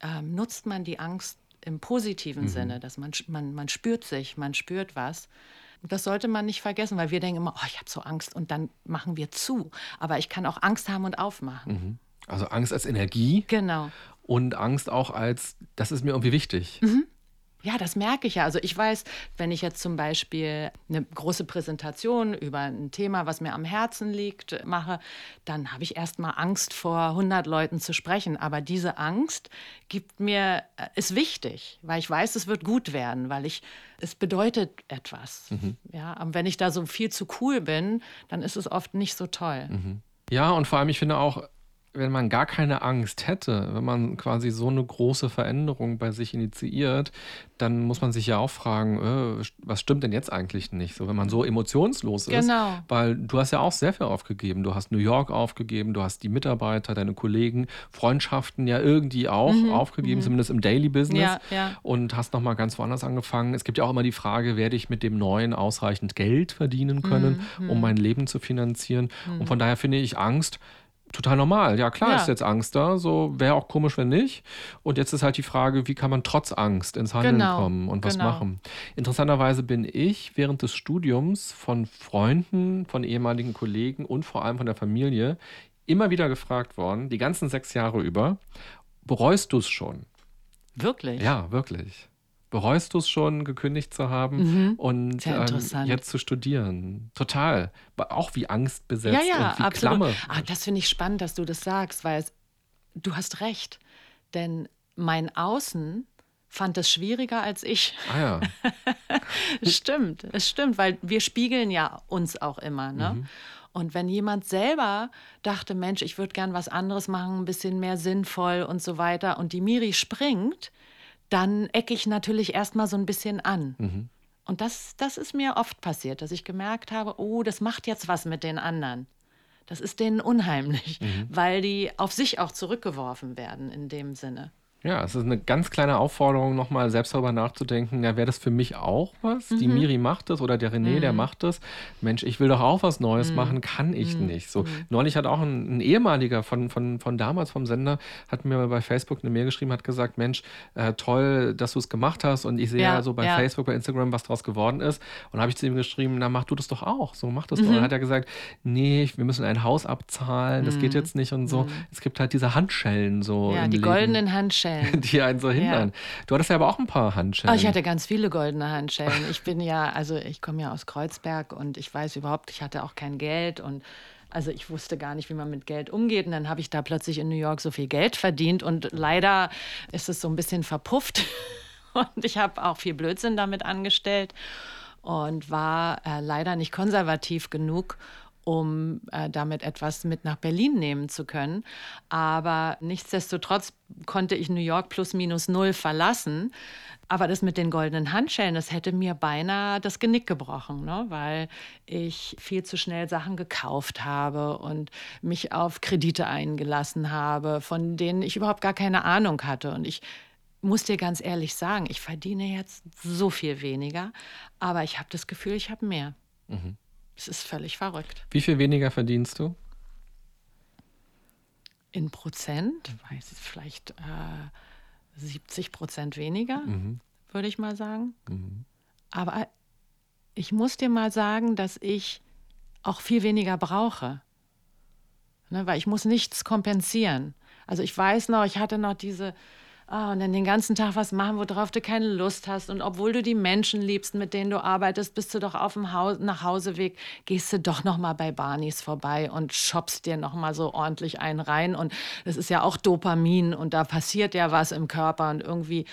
äh, nutzt man die Angst im positiven mhm. Sinne, dass man, man, man spürt sich, man spürt was. Das sollte man nicht vergessen, weil wir denken immer, oh, ich habe so Angst und dann machen wir zu. Aber ich kann auch Angst haben und aufmachen. Mhm. Also Angst als Energie. Genau. Und Angst auch als, das ist mir irgendwie wichtig. Mhm. Ja, das merke ich ja. Also ich weiß, wenn ich jetzt zum Beispiel eine große Präsentation über ein Thema, was mir am Herzen liegt, mache, dann habe ich erst mal Angst vor 100 Leuten zu sprechen. Aber diese Angst gibt mir, äh, ist wichtig, weil ich weiß, es wird gut werden, weil ich, es bedeutet etwas. Mhm. Ja, und wenn ich da so viel zu cool bin, dann ist es oft nicht so toll. Mhm. Ja, und vor allem, ich finde auch, wenn man gar keine Angst hätte, wenn man quasi so eine große Veränderung bei sich initiiert, dann muss man sich ja auch fragen, äh, was stimmt denn jetzt eigentlich nicht? So, wenn man so emotionslos ist. Genau. Weil du hast ja auch sehr viel aufgegeben. Du hast New York aufgegeben, du hast die Mitarbeiter, deine Kollegen, Freundschaften ja irgendwie auch mhm. aufgegeben, mhm. zumindest im Daily Business. Ja, ja. Und hast nochmal ganz woanders angefangen. Es gibt ja auch immer die Frage, werde ich mit dem Neuen ausreichend Geld verdienen können, mhm. um mein Leben zu finanzieren? Und mhm. von daher finde ich Angst, total normal. Ja, klar ja. ist jetzt Angst da. So wäre auch komisch, wenn nicht. Und jetzt ist halt die Frage, wie kann man trotz Angst ins Handeln genau. kommen und was genau. machen. Interessanterweise bin ich während des Studiums von Freunden, von ehemaligen Kollegen und vor allem von der Familie immer wieder gefragt worden, die ganzen sechs Jahre über, bereust du es schon? Wirklich? Ja, wirklich bereust du es schon, gekündigt zu haben mhm. und ähm, jetzt zu studieren? Total. Auch wie Angst besetzt ja, ja, und wie absolut. Klamme. Ah, das finde ich spannend, dass du das sagst, weil es, du hast recht. Denn mein Außen fand es schwieriger als ich. Ah ja. stimmt, es stimmt, weil wir spiegeln ja uns auch immer. Ne? Mhm. Und wenn jemand selber dachte, Mensch, ich würde gern was anderes machen, ein bisschen mehr sinnvoll und so weiter, und die Miri springt, dann ecke ich natürlich erstmal so ein bisschen an. Mhm. Und das, das ist mir oft passiert, dass ich gemerkt habe, oh, das macht jetzt was mit den anderen. Das ist denen unheimlich, mhm. weil die auf sich auch zurückgeworfen werden in dem Sinne. Ja, es ist eine ganz kleine Aufforderung, nochmal selbst darüber nachzudenken, ja, wäre das für mich auch was? Mhm. Die Miri macht das oder der René, mhm. der macht das. Mensch, ich will doch auch was Neues mhm. machen, kann ich mhm. nicht. So, mhm. neulich hat auch ein, ein, ehemaliger von, von, von damals vom Sender, hat mir bei Facebook eine Mail geschrieben, hat gesagt, Mensch, äh, toll, dass du es gemacht hast und ich sehe ja, so bei ja. Facebook, bei Instagram, was daraus geworden ist. Und habe ich zu ihm geschrieben, na, mach du das doch auch. So, mach das doch. Und dann mhm. hat er gesagt, nee, wir müssen ein Haus abzahlen, das geht jetzt nicht und so. Es gibt halt diese Handschellen so. Ja, die Leben. goldenen Handschellen. Handschellen. Die einen so hindern. Ja. Du hattest ja aber auch ein paar Handschellen. Oh, ich hatte ganz viele goldene Handschellen. Ich bin ja, also ich komme ja aus Kreuzberg und ich weiß überhaupt, ich hatte auch kein Geld und also ich wusste gar nicht, wie man mit Geld umgeht. Und dann habe ich da plötzlich in New York so viel Geld verdient. Und leider ist es so ein bisschen verpufft. Und ich habe auch viel Blödsinn damit angestellt und war äh, leider nicht konservativ genug, um äh, damit etwas mit nach Berlin nehmen zu können. Aber nichtsdestotrotz konnte ich New York plus minus null verlassen. Aber das mit den goldenen Handschellen, das hätte mir beinahe das Genick gebrochen, ne? weil ich viel zu schnell Sachen gekauft habe und mich auf Kredite eingelassen habe, von denen ich überhaupt gar keine Ahnung hatte. Und ich muss dir ganz ehrlich sagen, ich verdiene jetzt so viel weniger, aber ich habe das Gefühl, ich habe mehr. Mhm. Es ist völlig verrückt. Wie viel weniger verdienst du? In Prozent, weiß ich, vielleicht äh, 70 Prozent weniger, mhm. würde ich mal sagen. Mhm. Aber ich muss dir mal sagen, dass ich auch viel weniger brauche. Ne, weil ich muss nichts kompensieren. Also ich weiß noch, ich hatte noch diese Oh, und dann den ganzen Tag was machen, worauf du keine Lust hast. Und obwohl du die Menschen liebst, mit denen du arbeitest, bist du doch auf dem Haus Nachhauseweg, gehst du doch noch mal bei Barneys vorbei und shoppst dir noch mal so ordentlich einen rein. Und das ist ja auch Dopamin und da passiert ja was im Körper und irgendwie,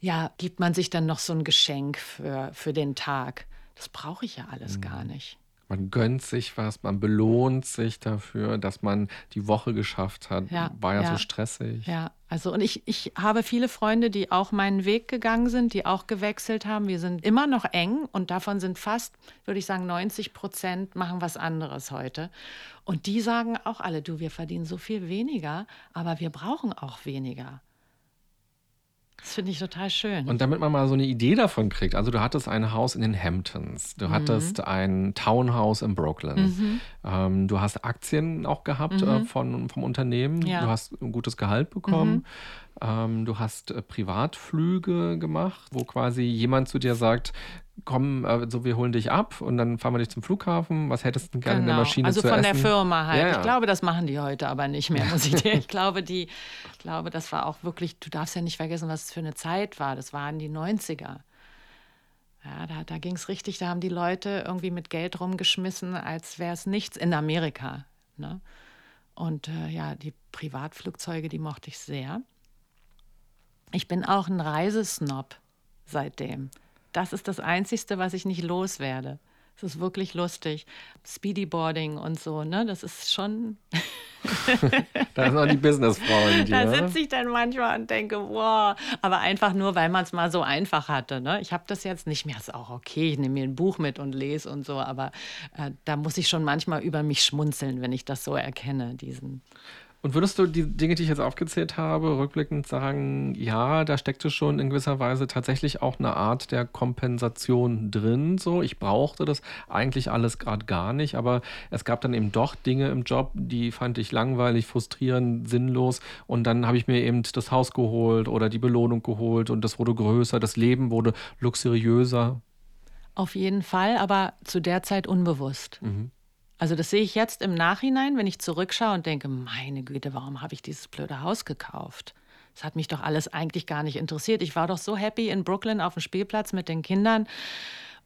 ja, gibt man sich dann noch so ein Geschenk für, für den Tag. Das brauche ich ja alles mhm. gar nicht. Man gönnt sich was, man belohnt sich dafür, dass man die Woche geschafft hat. Ja, War ja, ja, so stressig. Ja, also und ich, ich habe viele Freunde, die auch meinen Weg gegangen sind, die auch gewechselt haben. Wir sind immer noch eng und davon sind fast, würde ich sagen, 90 Prozent machen was anderes heute. Und die sagen auch alle, du, wir verdienen so viel weniger, aber wir brauchen auch weniger. Das finde ich total schön. Und damit man mal so eine Idee davon kriegt, also du hattest ein Haus in den Hamptons, du mhm. hattest ein Townhouse in Brooklyn, mhm. ähm, du hast Aktien auch gehabt äh, mhm. äh, von, vom Unternehmen, ja. du hast ein gutes Gehalt bekommen. Mhm. Ähm, du hast äh, Privatflüge gemacht, wo quasi jemand zu dir sagt, komm, äh, so wir holen dich ab und dann fahren wir dich zum Flughafen. Was hättest du denn gerne genau. in der genau. Maschine also zu essen? Also von der Firma halt. Ja, ja. Ich glaube, das machen die heute aber nicht mehr, muss ich dir. ich glaube, die, ich glaube, das war auch wirklich, du darfst ja nicht vergessen, was es für eine Zeit war. Das waren die 90er. Ja, da, da ging es richtig, da haben die Leute irgendwie mit Geld rumgeschmissen, als wäre es nichts in Amerika. Ne? Und äh, ja, die Privatflugzeuge, die mochte ich sehr. Ich bin auch ein Reisesnob seitdem. Das ist das Einzige, was ich nicht loswerde. Es ist wirklich lustig. Speedyboarding und so, ne? Das ist schon. da sind auch die Businessfrauen. Die, da sitze ich dann manchmal und denke, wow. Aber einfach nur, weil man es mal so einfach hatte. Ne? Ich habe das jetzt nicht mehr. Ist auch okay. Ich nehme mir ein Buch mit und lese und so. Aber äh, da muss ich schon manchmal über mich schmunzeln, wenn ich das so erkenne, diesen. Und würdest du die Dinge, die ich jetzt aufgezählt habe, rückblickend sagen, ja, da steckte schon in gewisser Weise tatsächlich auch eine Art der Kompensation drin. So, ich brauchte das eigentlich alles gerade gar nicht, aber es gab dann eben doch Dinge im Job, die fand ich langweilig, frustrierend, sinnlos. Und dann habe ich mir eben das Haus geholt oder die Belohnung geholt und das wurde größer, das Leben wurde luxuriöser. Auf jeden Fall, aber zu der Zeit unbewusst. Mhm. Also das sehe ich jetzt im Nachhinein, wenn ich zurückschaue und denke, meine Güte, warum habe ich dieses blöde Haus gekauft? Das hat mich doch alles eigentlich gar nicht interessiert. Ich war doch so happy in Brooklyn auf dem Spielplatz mit den Kindern.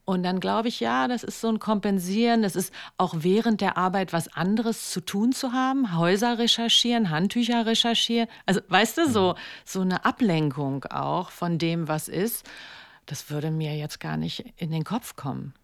Und dann glaube ich, ja, das ist so ein Kompensieren. Das ist auch während der Arbeit was anderes zu tun zu haben. Häuser recherchieren, Handtücher recherchieren. Also, weißt du, so, so eine Ablenkung auch von dem, was ist. Das würde mir jetzt gar nicht in den Kopf kommen.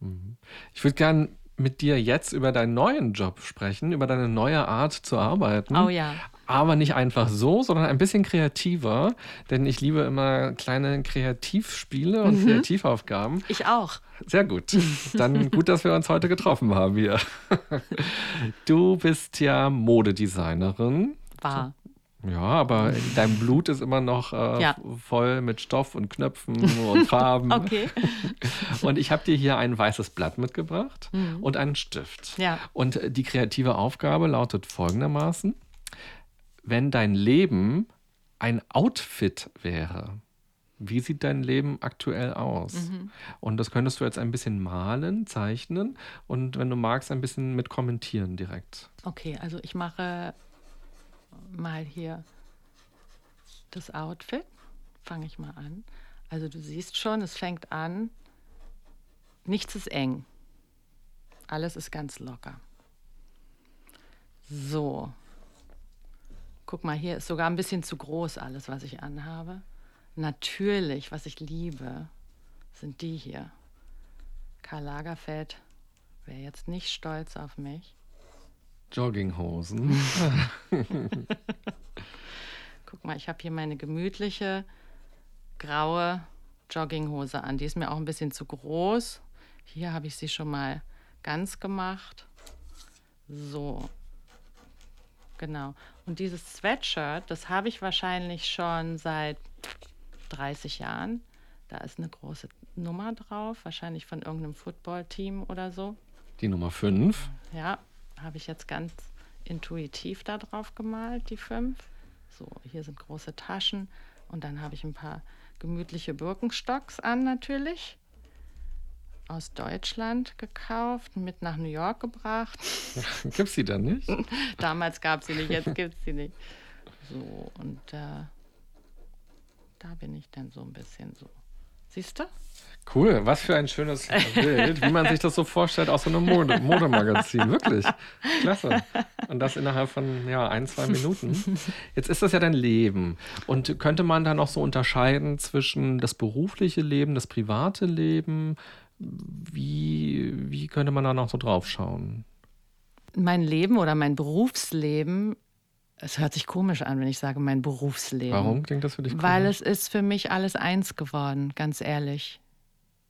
Mhm. Ich würde gerne mit dir jetzt über deinen neuen Job sprechen, über deine neue Art zu arbeiten. Oh ja. Aber nicht einfach so, sondern ein bisschen kreativer, denn ich liebe immer kleine Kreativspiele und mhm. Kreativaufgaben. Ich auch. Sehr gut. Dann gut, dass wir uns heute getroffen haben hier. Du bist ja Modedesignerin. War. Ja, aber dein Blut ist immer noch äh, Ja. voll mit Stoff und Knöpfen und Farben. Okay. Und ich habe dir hier ein weißes Blatt mitgebracht und einen Stift. Ja. Und äh, die kreative Aufgabe lautet folgendermaßen: Wenn dein Leben ein Outfit wäre, wie sieht dein Leben aktuell aus? Und das könntest du jetzt ein bisschen malen, zeichnen und wenn du magst, ein bisschen mit kommentieren direkt. Okay, also ich mache mal hier das Outfit. Fange ich mal an. Also du siehst schon, es fängt an. Nichts ist eng. Alles ist ganz locker. So. Guck mal, hier ist sogar ein bisschen zu groß alles, was ich anhabe. Natürlich, was ich liebe, sind die hier. Karl Lagerfeld wäre jetzt nicht stolz auf mich. Jogginghosen. Guck mal, ich habe hier meine gemütliche graue Jogginghose an. Die ist mir auch ein bisschen zu groß. Hier habe ich sie schon mal ganz gemacht. So. Genau. Und dieses Sweatshirt, das habe ich wahrscheinlich schon seit 30 Jahren. Da ist eine große Nummer drauf, wahrscheinlich von irgendeinem Footballteam oder so. Die Nummer 5. Ja, habe ich jetzt ganz intuitiv da drauf gemalt, die fünf. So, hier sind große Taschen und dann habe ich ein paar gemütliche Birkenstocks an natürlich. Aus Deutschland gekauft, mit nach New York gebracht. Gibt's die dann nicht? Damals gab es sie nicht, jetzt gibt es sie nicht. So, und äh, da bin ich dann so ein bisschen so. Siehst du? Cool, was für ein schönes Bild, wie man sich das so vorstellt aus so einem Mode Modemagazin. Wirklich. Klasse. Und das innerhalb von ja, ein, zwei Minuten. Jetzt ist das ja dein Leben. Und könnte man da noch so unterscheiden zwischen das berufliche Leben, das private Leben? Wie, wie könnte man da noch so drauf schauen? Mein Leben oder mein Berufsleben, es hört sich komisch an, wenn ich sage mein Berufsleben. Warum klingt das für dich Weil komisch? es ist für mich alles eins geworden, ganz ehrlich.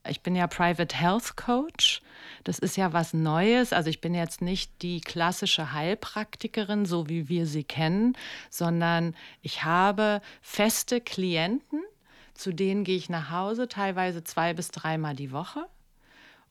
Ich bin ja Private Health Coach. Das ist ja was Neues. Also ich bin jetzt nicht die klassische Heilpraktikerin, so wie wir sie kennen, sondern ich habe feste Klienten, zu denen gehe ich nach Hause, teilweise zwei bis dreimal die Woche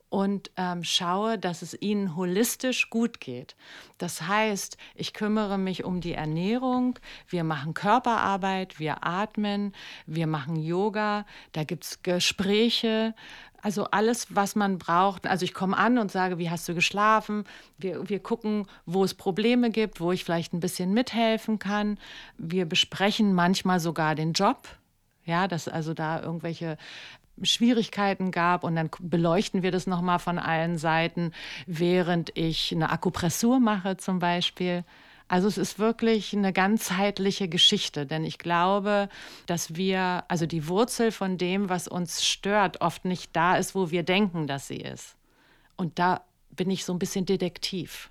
und ähm, schaue, dass es ihnen holistisch gut geht. Das heißt, ich kümmere mich um die Ernährung, wir machen Körperarbeit, wir atmen, wir machen Yoga, da gibt es Gespräche, also alles, was man braucht. Also ich komme an und sage, wie hast du geschlafen? Wir, wir gucken, wo es Probleme gibt, wo ich vielleicht ein bisschen mithelfen kann. Wir besprechen manchmal sogar den Job. Ja, dass also da irgendwelche Schwierigkeiten gab und dann beleuchten wir das nochmal von allen Seiten, während ich eine Akupressur mache zum Beispiel. Also es ist wirklich eine ganzheitliche Geschichte, denn ich glaube, dass wir, also die Wurzel von dem, was uns stört, oft nicht da ist, wo wir denken, dass sie ist. Und da bin ich so ein bisschen Detektiv.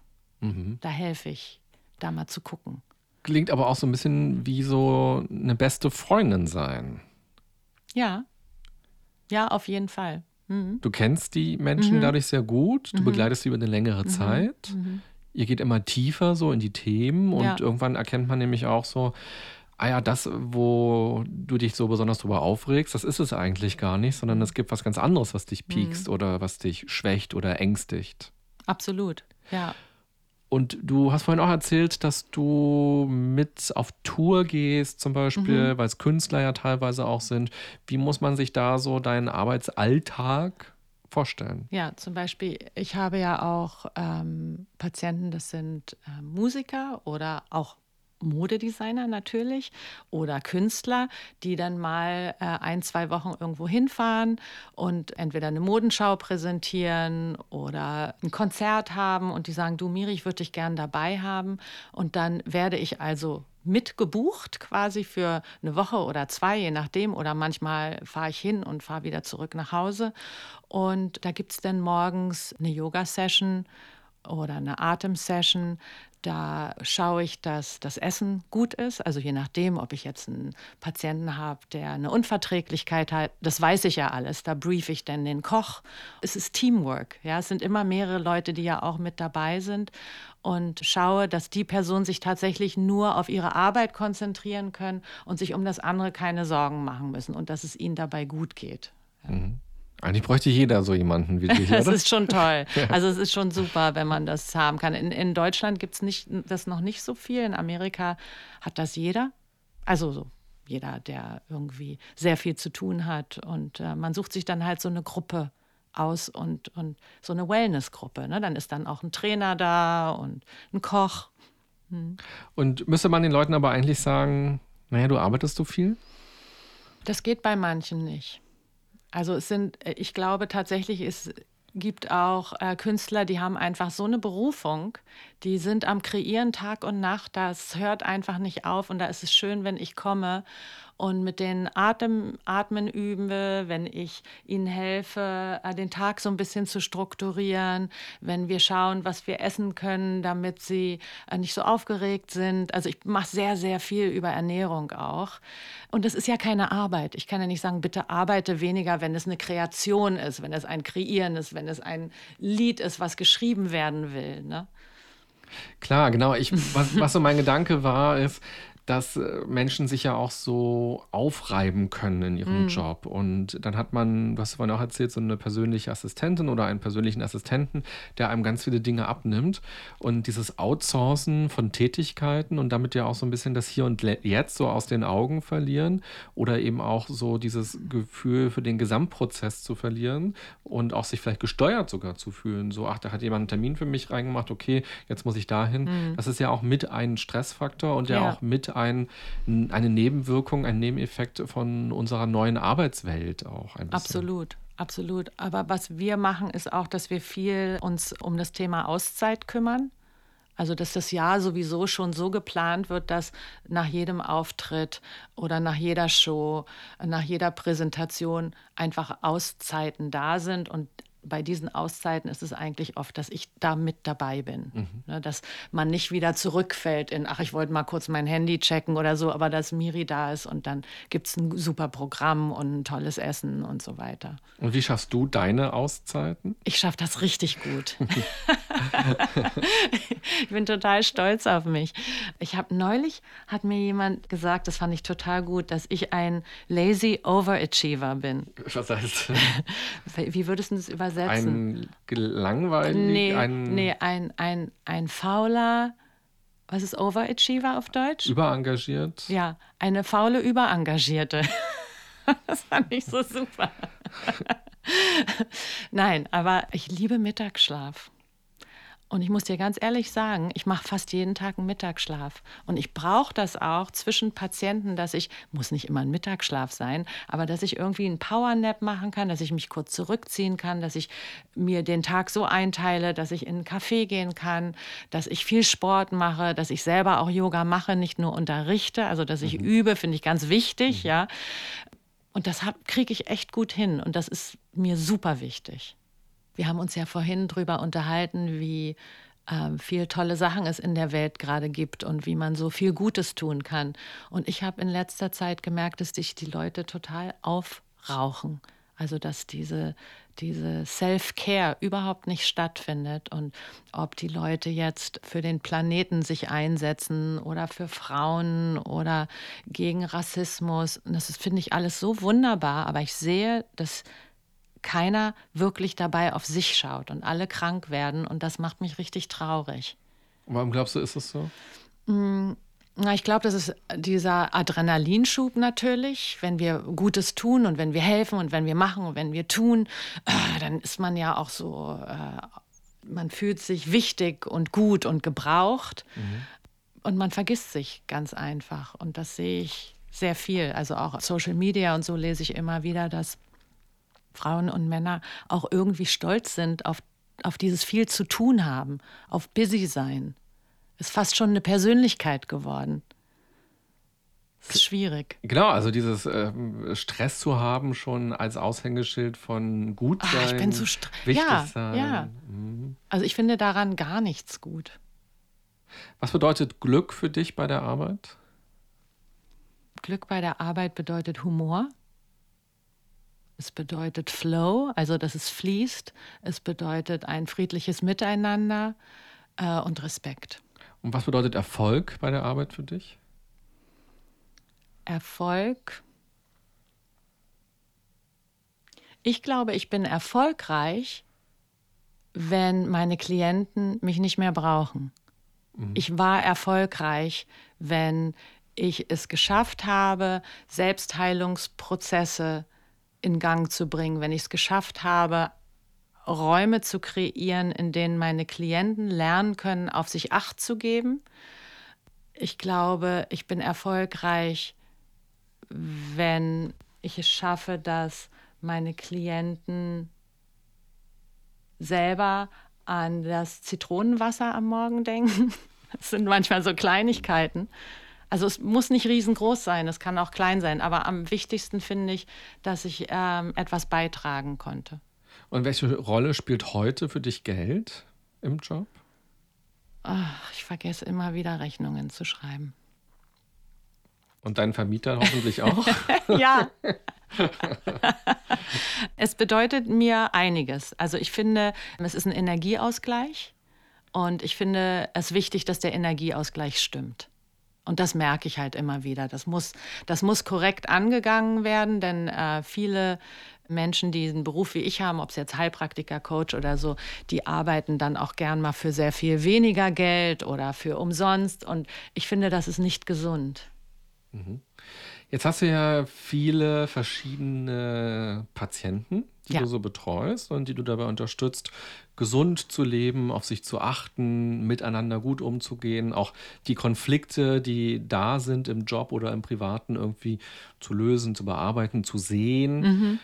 Da helfe ich, da mal zu gucken. Klingt aber auch so ein bisschen wie so eine beste Freundin sein. Ja, ja, auf jeden Fall. Mhm. Du kennst die Menschen dadurch sehr gut, du begleitest sie über eine längere Mhm. Zeit. Ihr geht immer tiefer so in die Themen und Ja. irgendwann erkennt man nämlich auch so, ah ja, das, wo du dich so besonders drüber aufregst, das ist es eigentlich gar nicht, sondern es gibt was ganz anderes, was dich piekst Mhm. oder was dich schwächt oder ängstigt. Absolut, ja. Und du hast vorhin auch erzählt, dass du mit auf Tour gehst, zum Beispiel, Mhm. weil es Künstler ja teilweise auch sind. Wie muss man sich da so deinen Arbeitsalltag vorstellen? Ja, zum Beispiel, ich habe ja auch ähm, Patienten, das sind äh, Musiker oder auch Modedesigner natürlich oder Künstler, die dann mal äh, ein, zwei Wochen irgendwo hinfahren und entweder eine Modenschau präsentieren oder ein Konzert haben und die sagen, du Miri, ich würde dich gern dabei haben. Und dann werde ich also mitgebucht quasi für eine Woche oder zwei, je nachdem. Oder manchmal fahre ich hin und fahre wieder zurück nach Hause. Und da gibt es dann morgens eine Yoga-Session oder eine Atemsession. Da schaue ich, dass das Essen gut ist. Also je nachdem, ob ich jetzt einen Patienten habe, der eine Unverträglichkeit hat, das weiß ich ja alles. Da brief ich dann den Koch. Es ist Teamwork. Ja, es sind immer mehrere Leute, die ja auch mit dabei sind und schaue, dass die Personen sich tatsächlich nur auf ihre Arbeit konzentrieren können und sich um das andere keine Sorgen machen müssen und dass es ihnen dabei gut geht. Mhm. Eigentlich bräuchte jeder so jemanden wie hier. das ist schon toll. Also es ist schon super, wenn man das haben kann. In, in Deutschland gibt es das noch nicht so viel. In Amerika hat das jeder. Also so jeder, der irgendwie sehr viel zu tun hat. Und äh, man sucht sich dann halt so eine Gruppe aus und, und so eine Wellnessgruppe. Ne? Dann ist dann auch ein Trainer da und ein Koch. Hm. Und müsste man den Leuten aber eigentlich sagen, naja, du arbeitest so viel? Das geht bei manchen nicht. Also es sind, äh, ich glaube tatsächlich, es gibt auch äh, Künstler, die haben einfach so eine Berufung, die sind am Kreieren Tag und Nacht, das hört einfach nicht auf und da ist es schön, wenn ich komme und mit den Atem, Atmen übe, wenn ich ihnen helfe, äh, den Tag so ein bisschen zu strukturieren, wenn wir schauen, was wir essen können, damit sie äh, nicht so aufgeregt sind. Also ich mache sehr, sehr viel über Ernährung auch. Und das ist ja keine Arbeit. Ich kann ja nicht sagen, bitte arbeite weniger, wenn es eine Kreation ist, wenn es ein Kreieren ist, wenn es ein Lied ist, was geschrieben werden will. Ne? Klar, genau. Ich, was, was so mein Gedanke war, ist, dass äh, Menschen sich ja auch so aufreiben können in ihrem mm. Job. Und dann hat man, was du vorhin auch erzählt, so eine persönliche Assistentin oder einen persönlichen Assistenten, der einem ganz viele Dinge abnimmt. Und dieses Outsourcen von Tätigkeiten und damit ja auch so ein bisschen das Hier und Jetzt so aus den Augen verlieren oder eben auch so dieses Gefühl für den Gesamtprozess zu verlieren und auch sich vielleicht gesteuert sogar zu fühlen. So, ach, da hat jemand einen Termin für mich reingemacht, okay, jetzt muss ich dahin. Mm. Das ist ja auch mit ein Stressfaktor und ja, ja auch mit ein, eine Nebenwirkung, ein Nebeneffekt von unserer neuen Arbeitswelt auch ein bisschen. Absolut. Absolut. Aber was wir machen, ist auch, dass wir viel uns um das Thema Auszeit kümmern. Also, dass das Jahr sowieso schon so geplant wird, dass nach jedem Auftritt oder nach jeder Show, nach jeder Präsentation einfach Auszeiten da sind und bei diesen Auszeiten ist es eigentlich oft, dass ich da mit dabei bin. Mhm. Ne, dass man nicht wieder zurückfällt in, ach, ich wollte mal kurz mein Handy checken oder so, aber dass Miri da ist und dann gibt es ein super Programm und ein tolles Essen und so weiter. Und wie schaffst du deine Auszeiten? Ich schaffe das richtig gut. ich bin total stolz auf mich. Ich habe neulich, hat mir jemand gesagt, das fand ich total gut, dass ich ein lazy Overachiever bin. Was heißt das? Wie würdest du das übersetzen? Übersetzen. Ein gelangweilig? Nee, ein, nee, ein, ein, ein fauler, was ist Overachiever auf Deutsch? Überengagiert? Ja, eine faule Überengagierte. das fand ich so super. Nein, aber ich liebe Mittagsschlaf. Und ich muss dir ganz ehrlich sagen, ich mache fast jeden Tag einen Mittagsschlaf. Und ich brauche das auch zwischen Patienten, dass ich, muss nicht immer ein Mittagsschlaf sein, aber dass ich irgendwie einen Powernap machen kann, dass ich mich kurz zurückziehen kann, dass ich mir den Tag so einteile, dass ich in einen Café gehen kann, dass ich viel Sport mache, dass ich selber auch Yoga mache, nicht nur unterrichte, also dass ich mhm. übe, finde ich ganz wichtig, mhm. ja. Und das kriege ich echt gut hin und das ist mir super wichtig. Wir haben uns ja vorhin darüber unterhalten, wie äh, viel tolle Sachen es in der Welt gerade gibt und wie man so viel Gutes tun kann. Und ich habe in letzter Zeit gemerkt, dass sich die Leute total aufrauchen. Also dass diese, diese Self-Care überhaupt nicht stattfindet und ob die Leute jetzt für den Planeten sich einsetzen oder für Frauen oder gegen Rassismus. Das finde ich alles so wunderbar, aber ich sehe, dass keiner wirklich dabei auf sich schaut und alle krank werden und das macht mich richtig traurig. Warum glaubst du, ist das so? Mm, na, ich glaube, das ist dieser Adrenalinschub natürlich, wenn wir Gutes tun und wenn wir helfen und wenn wir machen und wenn wir tun, äh, dann ist man ja auch so, äh, man fühlt sich wichtig und gut und gebraucht mhm. und man vergisst sich ganz einfach und das sehe ich sehr viel. Also auch Social Media und so lese ich immer wieder, dass Frauen und Männer auch irgendwie stolz sind auf, auf dieses viel zu tun haben, auf busy sein. Ist fast schon eine Persönlichkeit geworden. Das ist schwierig. Genau, also dieses äh, Stress zu haben schon als Aushängeschild von gut sein, Ach, ich bin so wichtig ja, sein. Ja. Mhm. Also ich finde daran gar nichts gut. Was bedeutet Glück für dich bei der Arbeit? Glück bei der Arbeit bedeutet Humor. Es bedeutet Flow, also dass es fließt. Es bedeutet ein friedliches Miteinander äh, und Respekt. Und was bedeutet Erfolg bei der Arbeit für dich? Erfolg. Ich glaube, ich bin erfolgreich, wenn meine Klienten mich nicht mehr brauchen. Mhm. Ich war erfolgreich, wenn ich es geschafft habe, Selbstheilungsprozesse in Gang zu bringen, wenn ich es geschafft habe, Räume zu kreieren, in denen meine Klienten lernen können, auf sich acht zu geben. Ich glaube, ich bin erfolgreich, wenn ich es schaffe, dass meine Klienten selber an das Zitronenwasser am Morgen denken. Das sind manchmal so Kleinigkeiten. Also es muss nicht riesengroß sein, es kann auch klein sein, aber am wichtigsten finde ich, dass ich ähm, etwas beitragen konnte. Und welche Rolle spielt heute für dich Geld im Job? Ach, ich vergesse immer wieder Rechnungen zu schreiben. Und deinen Vermieter hoffentlich auch? ja. es bedeutet mir einiges. Also ich finde, es ist ein Energieausgleich und ich finde es wichtig, dass der Energieausgleich stimmt. Und das merke ich halt immer wieder. Das muss, das muss korrekt angegangen werden, denn äh, viele Menschen, die einen Beruf wie ich haben, ob es jetzt Heilpraktiker, Coach oder so, die arbeiten dann auch gern mal für sehr viel weniger Geld oder für umsonst. Und ich finde, das ist nicht gesund. Mhm. Jetzt hast du ja viele verschiedene Patienten, die ja. du so betreust und die du dabei unterstützt, gesund zu leben, auf sich zu achten, miteinander gut umzugehen, auch die Konflikte, die da sind im Job oder im Privaten irgendwie zu lösen, zu bearbeiten, zu sehen. Mhm.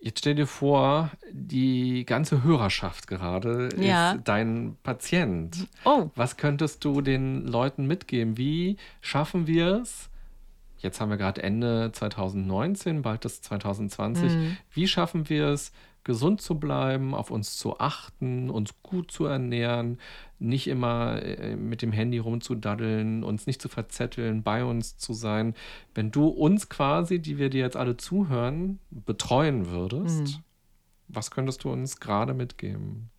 Jetzt stell dir vor, die ganze Hörerschaft gerade ja. ist dein Patient. Oh. Was könntest du den Leuten mitgeben? Wie schaffen wir es, Jetzt haben wir gerade Ende 2019, bald das 2020. Mhm. Wie schaffen wir es, gesund zu bleiben, auf uns zu achten, uns gut zu ernähren, nicht immer äh, mit dem Handy rumzudaddeln, uns nicht zu verzetteln, bei uns zu sein. Wenn du uns quasi, die wir dir jetzt alle zuhören, betreuen würdest, mhm. was könntest du uns gerade mitgeben?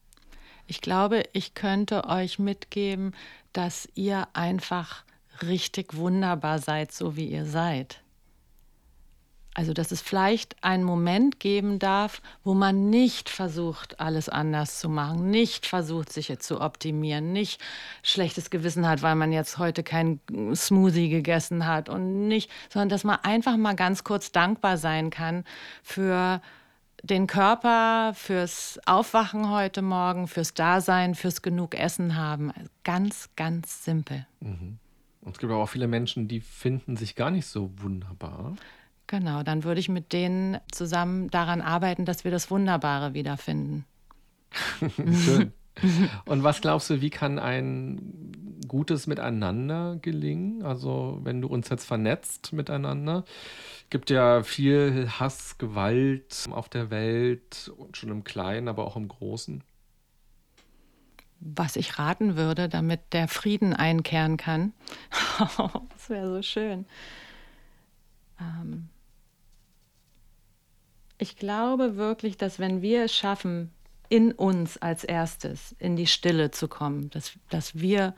Ich glaube, ich könnte euch mitgeben, dass ihr einfach richtig wunderbar seid, so wie ihr seid. Also, dass es vielleicht einen Moment geben darf, wo man nicht versucht, alles anders zu machen, nicht versucht, sich zu optimieren, nicht schlechtes Gewissen hat, weil man jetzt heute kein Smoothie gegessen hat und nicht, sondern dass man einfach mal ganz kurz dankbar sein kann für den Körper, fürs Aufwachen heute Morgen, fürs Dasein, fürs genug Essen haben. Ganz, ganz simpel. Mhm. Und es gibt aber auch viele Menschen, die finden sich gar nicht so wunderbar. Genau, dann würde ich mit denen zusammen daran arbeiten, dass wir das Wunderbare wiederfinden. Schön. Und was glaubst du, wie kann ein gutes Miteinander gelingen? Also, wenn du uns jetzt vernetzt miteinander, gibt ja viel Hass, Gewalt auf der Welt und schon im Kleinen, aber auch im Großen was ich raten würde, damit der Frieden einkehren kann. das wäre so schön. Ähm ich glaube wirklich, dass wenn wir es schaffen, in uns als erstes in die Stille zu kommen, dass, dass wir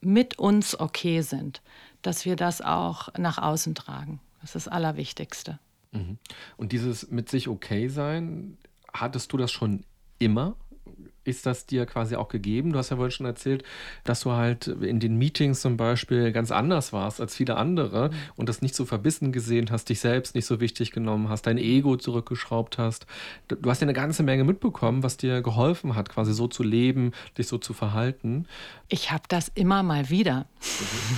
mit uns okay sind, dass wir das auch nach außen tragen. Das ist das Allerwichtigste. Mhm. Und dieses mit sich okay sein, hattest du das schon immer? Ist das dir quasi auch gegeben? Du hast ja wohl schon erzählt, dass du halt in den Meetings zum Beispiel ganz anders warst als viele andere und das nicht so verbissen gesehen hast, dich selbst nicht so wichtig genommen hast, dein Ego zurückgeschraubt hast. Du hast ja eine ganze Menge mitbekommen, was dir geholfen hat, quasi so zu leben, dich so zu verhalten. Ich habe das immer mal wieder.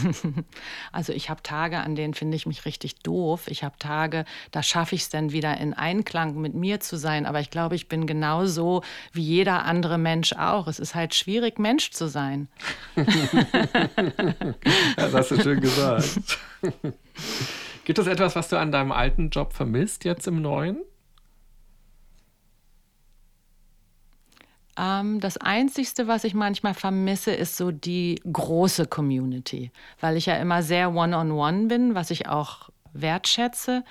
Mhm. also ich habe Tage, an denen finde ich mich richtig doof. Ich habe Tage, da schaffe ich es dann wieder in Einklang mit mir zu sein. Aber ich glaube, ich bin genauso wie jeder andere andere Mensch auch. Es ist halt schwierig, Mensch zu sein. das hast du schön gesagt. Gibt es etwas, was du an deinem alten Job vermisst, jetzt im neuen? Ähm, das Einzige, was ich manchmal vermisse, ist so die große Community, weil ich ja immer sehr one-on-one -on -one bin, was ich auch wertschätze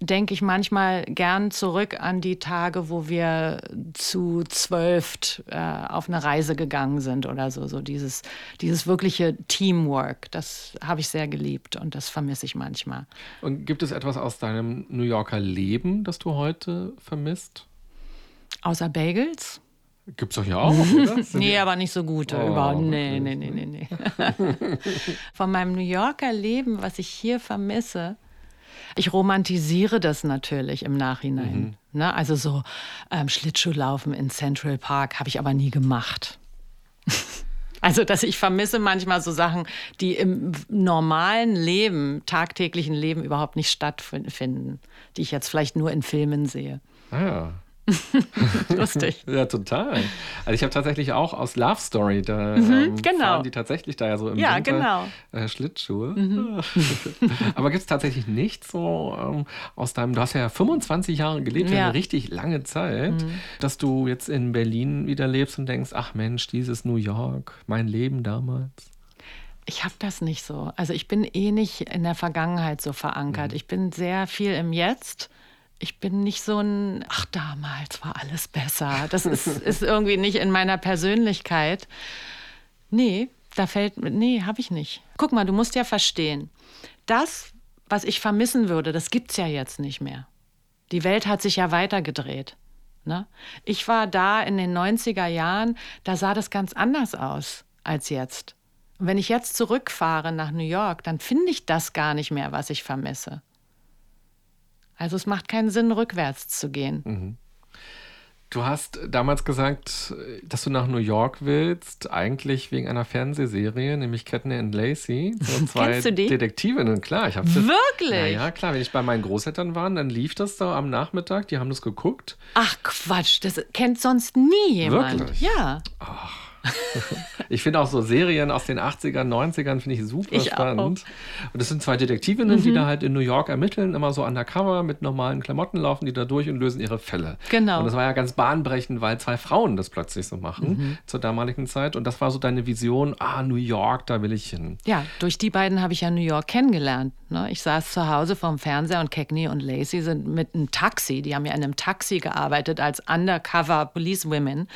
denke ich manchmal gern zurück an die Tage, wo wir zu zwölf äh, auf eine Reise gegangen sind oder so. So dieses, dieses wirkliche Teamwork, das habe ich sehr geliebt und das vermisse ich manchmal. Und gibt es etwas aus deinem New Yorker Leben, das du heute vermisst? Außer Bagels? Gibt es doch ja auch, oder? nee, aber nicht so gute. Oh, überhaupt. Nee, nee, nee, nee, nee. Von meinem New Yorker Leben, was ich hier vermisse, ich romantisiere das natürlich im Nachhinein. Mhm. Ne? Also so ähm, Schlittschuhlaufen in Central Park habe ich aber nie gemacht. Also, dass ich vermisse manchmal so Sachen, die im normalen Leben, tagtäglichen Leben überhaupt nicht stattfinden, die ich jetzt vielleicht nur in Filmen sehe. Ah ja. Lustig. ja, total. Also ich habe tatsächlich auch aus Love Story, da mhm, ähm, genau. fahren die tatsächlich da ja so im ja, Winter genau. äh, Schlittschuhe. Mhm. Aber gibt es tatsächlich nicht so ähm, aus deinem, du hast ja 25 Jahre gelebt, ja. eine richtig lange Zeit, mhm. dass du jetzt in Berlin wieder lebst und denkst, ach Mensch, dieses New York, mein Leben damals. Ich habe das nicht so. Also ich bin eh nicht in der Vergangenheit so verankert. Mhm. Ich bin sehr viel im Jetzt ich bin nicht so ein, ach, damals war alles besser. Das ist, ist irgendwie nicht in meiner Persönlichkeit. Nee, da fällt, nee, habe ich nicht. Guck mal, du musst ja verstehen, das, was ich vermissen würde, das gibt es ja jetzt nicht mehr. Die Welt hat sich ja weitergedreht. Ne? Ich war da in den 90er Jahren, da sah das ganz anders aus als jetzt. Und wenn ich jetzt zurückfahre nach New York, dann finde ich das gar nicht mehr, was ich vermisse. Also es macht keinen Sinn, rückwärts zu gehen. Mhm. Du hast damals gesagt, dass du nach New York willst, eigentlich wegen einer Fernsehserie, nämlich Katniss and Lacey. So zwei Kennst du die? Detektivinnen, klar. Ich Wirklich? Ja, klar. Wenn ich bei meinen Großeltern war, dann lief das da am Nachmittag. Die haben das geguckt. Ach Quatsch, das kennt sonst nie jemand. Wirklich? Ja. Ach. ich finde auch so Serien aus den 80ern, 90ern finde ich super ich spannend. Auch. Und es sind zwei Detektivinnen, mhm. die da halt in New York ermitteln, immer so undercover mit normalen Klamotten laufen die da durch und lösen ihre Fälle. Genau. Und das war ja ganz bahnbrechend, weil zwei Frauen das plötzlich so machen mhm. zur damaligen Zeit. Und das war so deine Vision, ah, New York, da will ich hin. Ja, durch die beiden habe ich ja New York kennengelernt. Ne? Ich saß zu Hause vorm Fernseher und Cagney und Lacey sind mit einem Taxi, die haben ja in einem Taxi gearbeitet als Undercover Police Women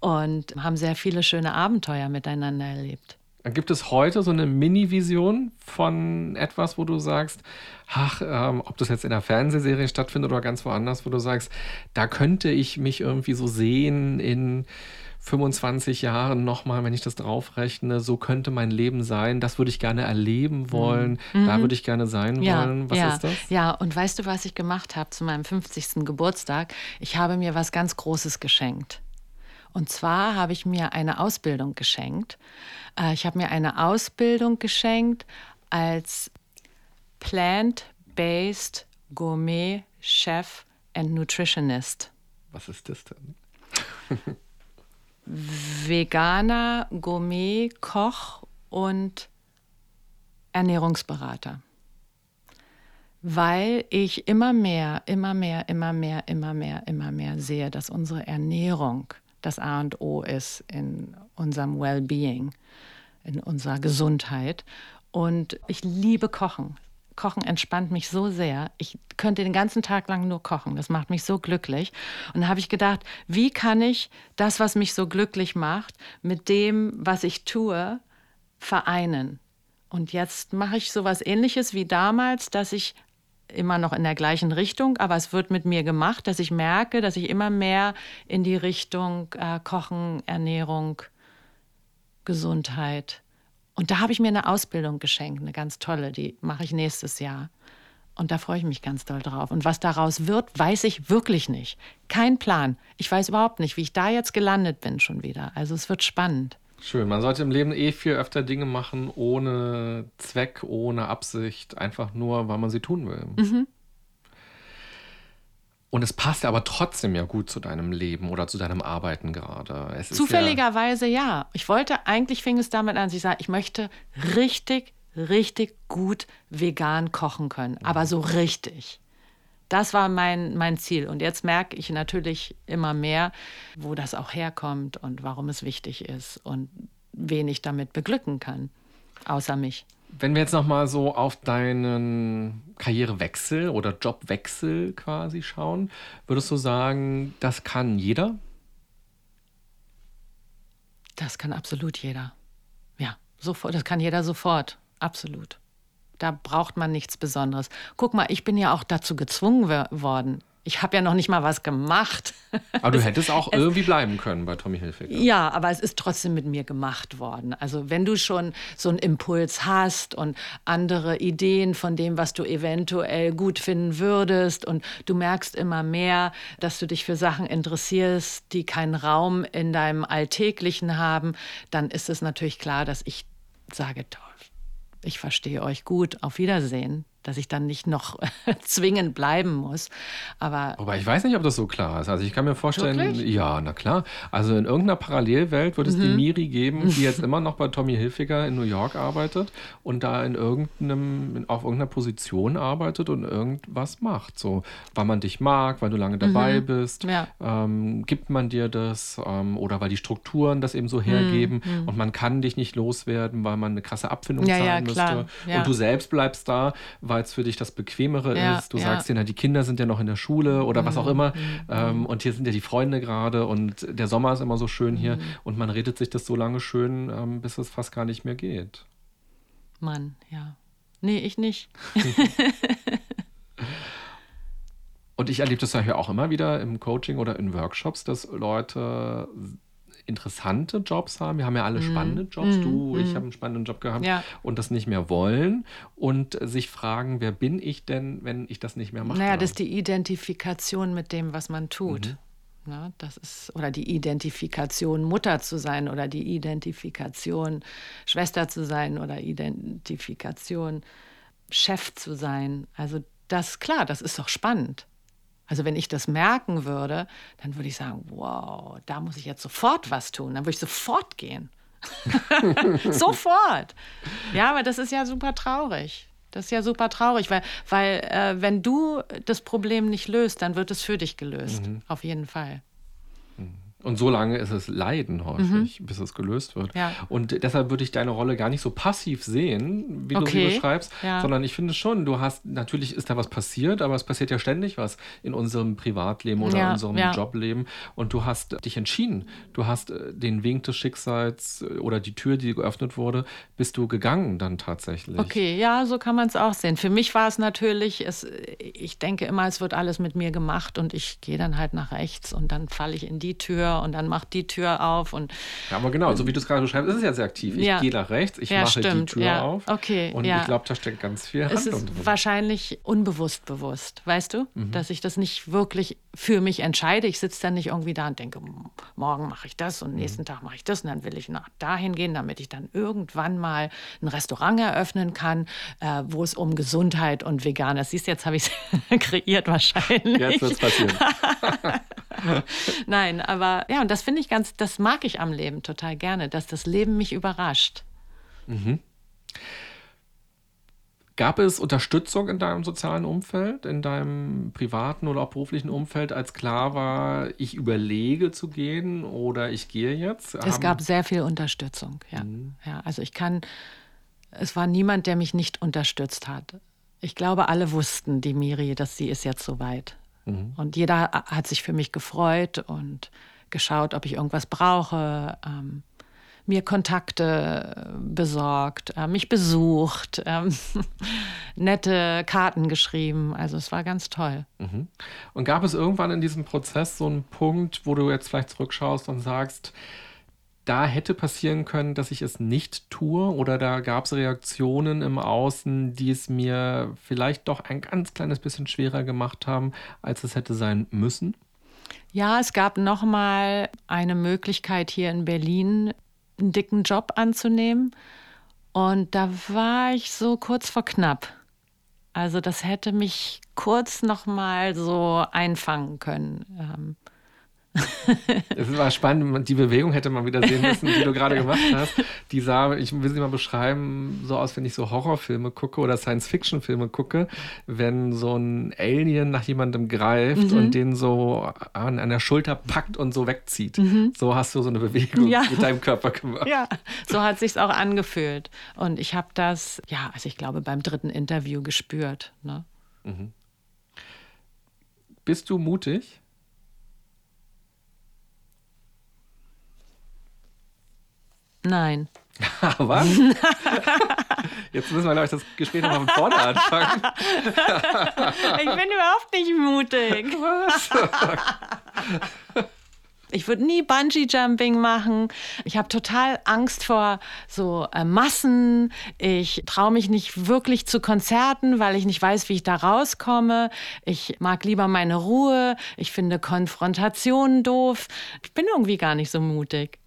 und haben sehr viele schöne Abenteuer miteinander erlebt. Gibt es heute so eine Mini-Vision von etwas, wo du sagst, ach, ähm, ob das jetzt in der Fernsehserie stattfindet oder ganz woanders, wo du sagst, da könnte ich mich irgendwie so sehen in 25 Jahren nochmal, wenn ich das draufrechne, so könnte mein Leben sein, das würde ich gerne erleben wollen, mhm. da würde ich gerne sein ja, wollen. Was ja, ist das? Ja, und weißt du, was ich gemacht habe zu meinem 50. Geburtstag? Ich habe mir was ganz Großes geschenkt. Und zwar habe ich mir eine Ausbildung geschenkt. Äh, ich habe mir eine Ausbildung geschenkt als Plant-Based Gourmet Chef and Nutritionist. Was ist das denn? Veganer, Gourmet, Koch und Ernährungsberater. Weil ich immer mehr, immer mehr, immer mehr, immer mehr, immer mehr sehe, dass unsere Ernährung das A und O ist in unserem Wellbeing, in unserer Gesundheit. Und ich liebe Kochen. Kochen entspannt mich so sehr. Ich könnte den ganzen Tag lang nur kochen. Das macht mich so glücklich. Und da habe ich gedacht, wie kann ich das, was mich so glücklich macht, mit dem, was ich tue, vereinen? Und jetzt mache ich so etwas ähnliches wie damals, dass ich immer noch in der gleichen Richtung, aber es wird mit mir gemacht, dass ich merke, dass ich immer mehr in die Richtung äh, Kochen, Ernährung, Gesundheit. Und da habe ich mir eine Ausbildung geschenkt, eine ganz tolle, die mache ich nächstes Jahr. Und da freue ich mich ganz doll drauf. Und was daraus wird, weiß ich wirklich nicht. Kein Plan. Ich weiß überhaupt nicht, wie ich da jetzt gelandet bin schon wieder. Also es wird spannend. Schön. Man sollte im Leben eh viel öfter Dinge machen, ohne Zweck, ohne Absicht, einfach nur, weil man sie tun will. Mhm. Und es passt aber trotzdem ja gut zu deinem Leben oder zu deinem Arbeiten gerade. Es Zufälligerweise ja, ja. Ich wollte, eigentlich fing es damit an, dass ich sage, ich möchte richtig, richtig gut vegan kochen können. Aber so richtig. Das war mein, mein Ziel. Und jetzt merke ich natürlich immer mehr, wo das auch herkommt und warum es wichtig ist und wen ich damit beglücken kann, außer mich. Wenn wir jetzt noch mal so auf deinen Karrierewechsel oder Jobwechsel quasi schauen, würdest du sagen, das kann jeder? Das kann absolut jeder. Ja, sofort. Das kann jeder sofort. Absolut. Da braucht man nichts Besonderes. Guck mal, ich bin ja auch dazu gezwungen worden. Ich habe ja noch nicht mal was gemacht. Aber du hättest auch irgendwie bleiben können bei Tommy Hilfiger. Ja, aber es ist trotzdem mit mir gemacht worden. Also wenn du schon so einen Impuls hast und andere Ideen von dem, was du eventuell gut finden würdest und du merkst immer mehr, dass du dich für Sachen interessierst, die keinen Raum in deinem Alltäglichen haben, dann ist es natürlich klar, dass ich sage, toll, ich verstehe euch gut, auf Wiedersehen dass ich dann nicht noch zwingend bleiben muss. Aber, Aber ich weiß nicht, ob das so klar ist. Also ich kann mir vorstellen, wirklich? ja, na klar. Also in irgendeiner Parallelwelt wird es mhm. die Miri geben, die jetzt immer noch bei Tommy Hilfiger in New York arbeitet und da in irgendeinem, auf irgendeiner Position arbeitet und irgendwas macht. So, weil man dich mag, weil du lange dabei mhm. bist, ja. ähm, gibt man dir das ähm, oder weil die Strukturen das eben so hergeben mhm. und man kann dich nicht loswerden, weil man eine krasse Abfindung ja, zahlen ja, müsste. Und du selbst bleibst da, weil es für dich das Bequemere ja, ist. Du ja. sagst denen, die Kinder sind ja noch in der Schule oder mhm. was auch mhm. immer. Mhm. Ähm, und hier sind ja die Freunde gerade und der Sommer ist immer so schön hier. Mhm. Und man redet sich das so lange schön, ähm, bis es fast gar nicht mehr geht. Mann, ja. Nee, ich nicht. und ich erlebe das ja auch immer wieder im Coaching oder in Workshops, dass Leute interessante Jobs haben. Wir haben ja alle mhm. spannende Jobs. Mm. Du, ich mhm. habe einen spannenden Job gehabt ja. und das nicht mehr wollen und sich fragen, wer bin ich denn, wenn ich das nicht mehr mache? Naja, das ist die Identifikation mit dem, was man tut. Mhm. Na, das ist, oder die Identifikation, Mutter zu sein oder die Identifikation, Schwester zu sein oder Identifikation, Chef zu sein. Also das, klar, das ist doch spannend. Also wenn ich das merken würde, dann würde ich sagen, wow, da muss ich jetzt sofort was tun. Dann würde ich sofort gehen. sofort. Ja, aber das ist ja super traurig. Das ist ja super traurig, weil, weil äh, wenn du das Problem nicht löst, dann wird es für dich gelöst. Mhm. Auf jeden Fall. Und so lange ist es Leiden häufig, mhm. bis es gelöst wird. Ja. Und deshalb würde ich deine Rolle gar nicht so passiv sehen, wie okay. du sie beschreibst, ja. sondern ich finde schon, du hast, natürlich ist da was passiert, aber es passiert ja ständig was in unserem Privatleben oder ja. in unserem Jobleben. Und du hast dich entschieden. Du hast äh, den Wink des Schicksals äh, oder die Tür, die geöffnet wurde, bist du gegangen dann tatsächlich. Okay, ja, so kann man es auch sehen. Für mich war es natürlich, es, ich denke immer, es wird alles mit mir gemacht und ich gehe dann halt nach rechts und dann falle ich in die Tür und dann macht die Tür auf. Und, ja, aber genau, so wie du es gerade beschreibst, ist es ja sehr aktiv. Ich ja. gehe nach rechts, ich ja, mache stimmt, die Tür ja. auf. Okay, und ich glaube, da steckt ganz viel es ist drin. Wahrscheinlich unbewusst bewusst, weißt du? Mhm. Dass ich das nicht wirklich für mich entscheide. Ich sitze dann nicht irgendwie da und denke, morgen mache ich das und nächsten mhm. Tag mache ich das und dann will ich nach dahin gehen, damit ich dann irgendwann mal ein Restaurant eröffnen kann, äh, wo es um Gesundheit und Veganes. Siehst du, jetzt habe ich es kreiert wahrscheinlich. Jetzt wird es passieren. Nein, aber ja, und das finde ich ganz, das mag ich am Leben total gerne, dass das Leben mich überrascht. Mhm. Gab es Unterstützung in deinem sozialen Umfeld, in deinem privaten oder auch beruflichen Umfeld, als klar war, ich überlege zu gehen oder ich gehe jetzt? Es Haben gab sehr viel Unterstützung, ja. Mhm. ja. Also ich kann, es war niemand, der mich nicht unterstützt hat. Ich glaube, alle wussten, die Miri, dass sie ist jetzt soweit. Mhm. Und jeder hat sich für mich gefreut und geschaut, ob ich irgendwas brauche, ähm, mir Kontakte besorgt, äh, mich besucht, ähm, nette Karten geschrieben. Also es war ganz toll. Mhm. Und gab es irgendwann in diesem Prozess so einen Punkt, wo du jetzt vielleicht zurückschaust und sagst, da hätte passieren können, dass ich es nicht tue oder da gab es Reaktionen im Außen, die es mir vielleicht doch ein ganz kleines bisschen schwerer gemacht haben, als es hätte sein müssen? Ja, es gab noch mal eine Möglichkeit hier in Berlin, einen dicken Job anzunehmen. Und da war ich so kurz vor knapp. Also das hätte mich kurz noch mal so einfangen können. Es war spannend, die Bewegung hätte man wieder sehen müssen, die du gerade gemacht hast. Die sah, ich will sie mal beschreiben, so aus, wenn ich so Horrorfilme gucke oder Science-Fiction-Filme gucke, wenn so ein Alien nach jemandem greift mhm. und den so an, der Schulter packt und so wegzieht. Mhm. So hast du so eine Bewegung ja. mit deinem Körper gemacht. Ja, so hat sich's auch angefühlt. Und ich habe das, ja, also ich glaube, beim dritten Interview gespürt. Ne? Mhm. Bist du mutig? Nein. Was? Jetzt müssen wir, glaube ich, das Gespräch nochmal von vorne anfangen. ich bin überhaupt nicht mutig. Was? Ich würde nie Bungee-Jumping machen. Ich habe total Angst vor so äh, Massen. Ich traue mich nicht wirklich zu Konzerten, weil ich nicht weiß, wie ich da rauskomme. Ich mag lieber meine Ruhe. Ich finde Konfrontationen doof. Ich bin irgendwie gar nicht so mutig.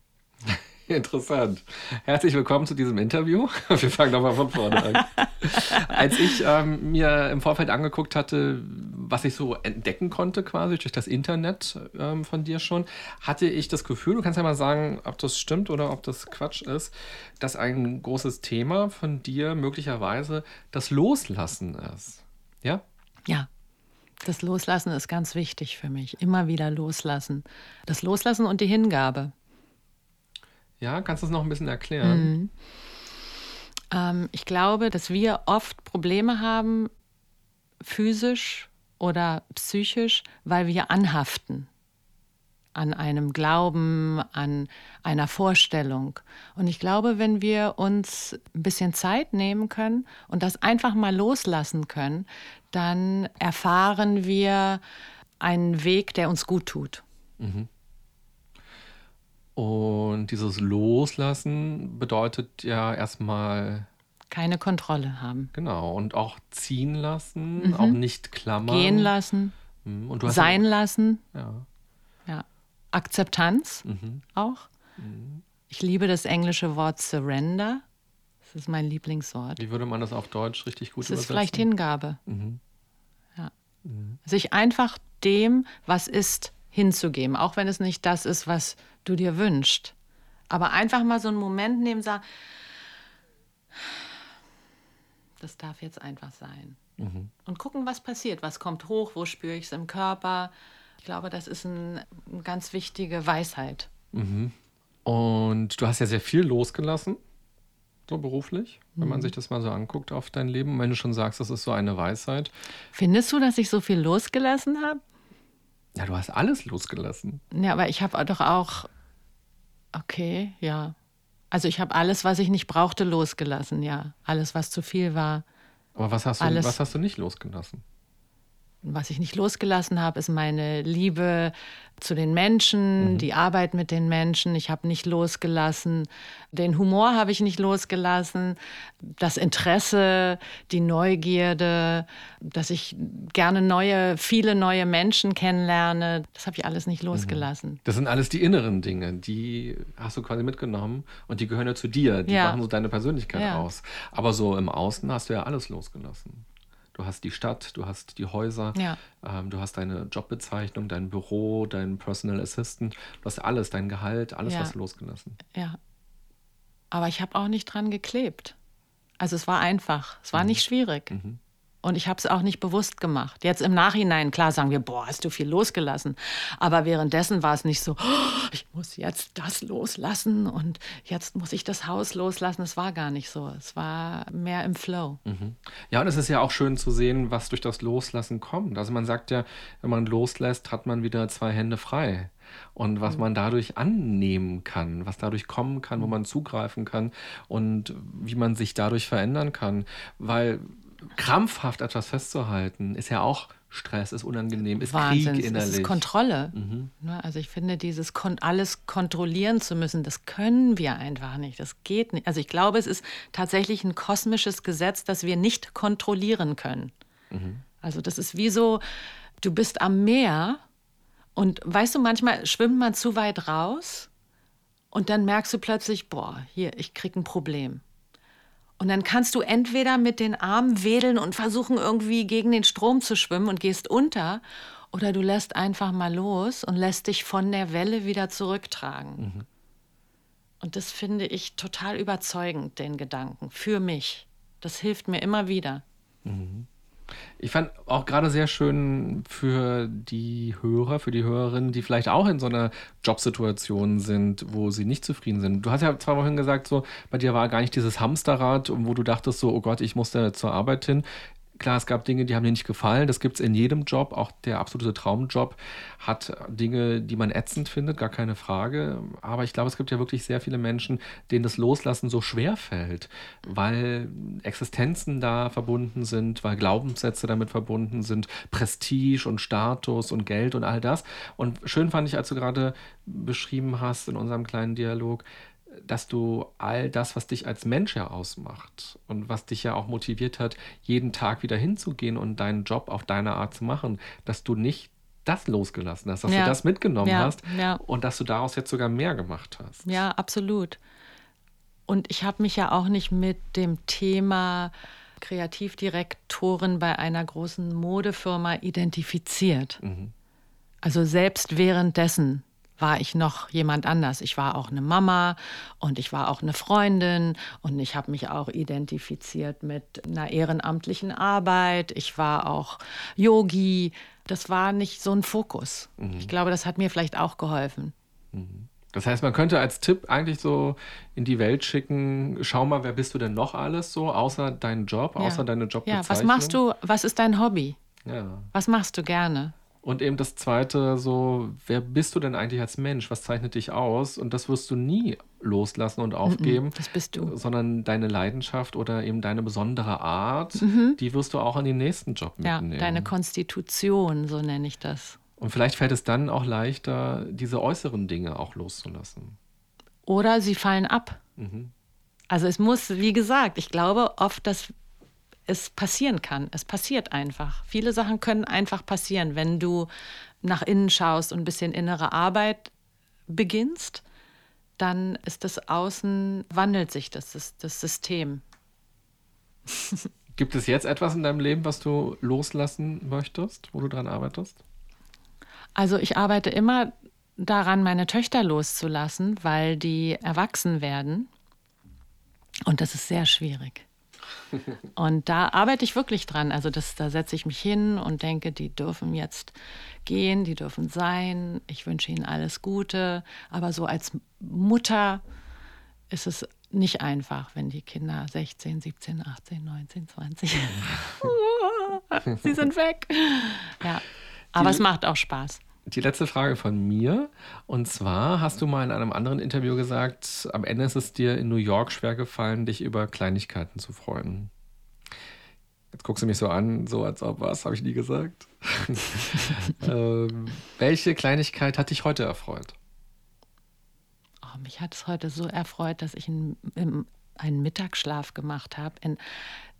Interessant. Herzlich willkommen zu diesem Interview. Wir fangen nochmal von vorne an. Als ich ähm, mir im Vorfeld angeguckt hatte, was ich so entdecken konnte, quasi durch das Internet ähm, von dir schon, hatte ich das Gefühl, du kannst ja mal sagen, ob das stimmt oder ob das Quatsch ist, dass ein großes Thema von dir möglicherweise das Loslassen ist. Ja? Ja. Das Loslassen ist ganz wichtig für mich. Immer wieder loslassen. Das Loslassen und die Hingabe. Ja, kannst du es noch ein bisschen erklären? Mhm. Ähm, ich glaube, dass wir oft Probleme haben, physisch oder psychisch, weil wir anhaften an einem Glauben, an einer Vorstellung. Und ich glaube, wenn wir uns ein bisschen Zeit nehmen können und das einfach mal loslassen können, dann erfahren wir einen Weg, der uns gut tut. Mhm. Und dieses Loslassen bedeutet ja erstmal. Keine Kontrolle haben. Genau. Und auch ziehen lassen, mhm. auch nicht klammern. Gehen lassen. Mhm. sein ja, lassen. Ja. ja. Akzeptanz mhm. auch. Mhm. Ich liebe das englische Wort Surrender. Das ist mein Lieblingswort. Wie würde man das auf Deutsch richtig gut das übersetzen? Das ist vielleicht Hingabe. Mhm. Ja. Mhm. Sich einfach dem, was ist, hinzugeben, auch wenn es nicht das ist, was du dir wünschst. Aber einfach mal so einen Moment nehmen, sagen, das darf jetzt einfach sein. Mhm. Und gucken, was passiert, was kommt hoch, wo spüre ich es im Körper. Ich glaube, das ist ein, eine ganz wichtige Weisheit. Mhm. Und du hast ja sehr viel losgelassen, so beruflich, wenn man mhm. sich das mal so anguckt auf dein Leben. Wenn du schon sagst, das ist so eine Weisheit. Findest du, dass ich so viel losgelassen habe? Ja, du hast alles losgelassen. Ja, aber ich habe doch auch. Okay, ja. Also ich habe alles, was ich nicht brauchte, losgelassen, ja. Alles, was zu viel war. Aber was hast du, alles, was hast du nicht losgelassen? Was ich nicht losgelassen habe, ist meine Liebe zu den Menschen, mhm. die Arbeit mit den Menschen. Ich habe nicht losgelassen. Den Humor habe ich nicht losgelassen. Das Interesse, die Neugierde, dass ich gerne neue, viele neue Menschen kennenlerne. Das habe ich alles nicht mhm. losgelassen. Das sind alles die inneren Dinge, die hast du quasi mitgenommen und die gehören ja zu dir. Die ja. machen so deine Persönlichkeit ja. aus. Aber so im Außen hast du ja alles losgelassen. Du hast die Stadt, du hast die Häuser, ja. ähm, du hast deine Jobbezeichnung, dein Büro, dein Personal Assistant, du hast alles, dein Gehalt, alles ja. hast du losgelassen. Ja. Aber ich habe auch nicht dran geklebt. Also es war einfach, es war mhm. nicht schwierig. Mhm. Und ich habe es auch nicht bewusst gemacht. Jetzt im Nachhinein, klar sagen wir, boah, hast du viel losgelassen. Aber währenddessen war es nicht so, oh, ich muss jetzt das loslassen und jetzt muss ich das Haus loslassen. Es war gar nicht so. Es war mehr im Flow. Mhm. Ja, und es ist ja auch schön zu sehen, was durch das Loslassen kommt. Also man sagt ja, wenn man loslässt, hat man wieder zwei Hände frei und was mhm. man dadurch annehmen kann, was dadurch kommen kann, wo mhm. man zugreifen kann und wie man sich dadurch verändern kann. Weil krampfhaft etwas festzuhalten, ist ja auch Stress, ist unangenehm, ist Wahnsinn, Krieg innerlich. Es ist Kontrolle. Mhm. Ne, also ich finde, dieses kon alles kontrollieren zu müssen, das können wir einfach nicht. Das geht nicht. Also ich glaube, es ist tatsächlich ein kosmisches Gesetz, das wir nicht kontrollieren können. Mhm. Also das ist wie so, du bist am Meer und weißt du, manchmal schwimmt man zu weit raus und dann merkst du plötzlich, boah, hier, ich krieg ein Problem. Und dann kannst du entweder mit den Armen wedeln und versuchen irgendwie gegen den Strom zu schwimmen und gehst unter. oder du lässt einfach mal los und lässt dich von der Welle wieder zurücktragen. Mhm. Und das finde ich total überzeugend, den Gedanken, für mich. Das hilft mir immer wieder. Mhm. Ich fand auch gerade sehr schön für die Hörer, für die Hörerinnen, die vielleicht auch in so einer Jobsituation sind, wo sie nicht zufrieden sind. Du hast ja zwei Wochen gesagt, so bei dir war gar nicht dieses Hamsterrad, wo du dachtest, so, oh Gott, ich muss da zur Arbeit hin. Klar, es gab Dinge, die haben dir nicht gefallen. Das gibt es in jedem Job. Auch der absolute Traumjob hat Dinge, die man ätzend findet, gar keine Frage. Aber ich glaube, es gibt ja wirklich sehr viele Menschen, denen das Loslassen so schwer fällt, weil Existenzen da verbunden sind, weil Glaubenssätze damit verbunden sind, Prestige und Status und Geld und all das. Und schön fand ich, als du gerade beschrieben hast in unserem kleinen Dialog, dass du all das, was dich als Mensch ja ausmacht und was dich ja auch motiviert hat, jeden Tag wieder hinzugehen und deinen Job auf deine Art zu machen, dass du nicht das losgelassen hast, dass ja. du das mitgenommen ja, hast ja. und dass du daraus jetzt sogar mehr gemacht hast. Ja, absolut. Und ich habe mich ja auch nicht mit dem Thema Kreativdirektorin bei einer großen Modefirma identifiziert. Mhm. Also selbst währenddessen war ich noch jemand anders. Ich war auch eine Mama und ich war auch eine Freundin und ich habe mich auch identifiziert mit einer ehrenamtlichen Arbeit. Ich war auch Yogi. Das war nicht so ein Fokus. Mhm. Ich glaube, das hat mir vielleicht auch geholfen. Mhm. Das heißt, man könnte als Tipp eigentlich so in die Welt schicken, schau mal, wer bist du denn noch alles so, außer deinen Job, außer ja. deine Jobbezeichnung? Ja, was machst du, was ist dein Hobby? Ja. Was machst du gerne? Und eben das zweite, so, wer bist du denn eigentlich als Mensch? Was zeichnet dich aus? Und das wirst du nie loslassen und aufgeben. Das bist du. Sondern deine Leidenschaft oder eben deine besondere Art, mhm. die wirst du auch in den nächsten Job mitnehmen. Ja, deine Konstitution, so nenne ich das. Und vielleicht fällt es dann auch leichter, diese äußeren Dinge auch loszulassen. Oder sie fallen ab. Mhm. Also es muss, wie gesagt, ich glaube oft, dass es passieren kann. Es passiert einfach. Viele Sachen können einfach passieren, wenn du nach innen schaust und ein bisschen innere Arbeit beginnst, dann ist das Außen, wandelt sich das, das System. Gibt es jetzt etwas in deinem Leben, was du loslassen möchtest, wo du dran arbeitest? Also ich arbeite immer daran, meine Töchter loszulassen, weil die erwachsen werden. Und das ist sehr schwierig. Und da arbeite ich wirklich dran. Also das, da setze ich mich hin und denke, die dürfen jetzt gehen, die dürfen sein. Ich wünsche ihnen alles Gute. Aber so als Mutter ist es nicht einfach, wenn die Kinder 16, 17, 18, 19, 20, sie sind weg. Ja, aber die, es macht auch Spaß. Die letzte Frage von mir. Und zwar hast du mal in einem anderen Interview gesagt, am Ende ist es dir in New York schwer gefallen, dich über Kleinigkeiten zu freuen. Jetzt guckst du mich so an, so als ob was, habe ich nie gesagt. ähm, welche Kleinigkeit hat dich heute erfreut? Oh, mich hat es heute so erfreut, dass ich einen, einen Mittagsschlaf gemacht habe in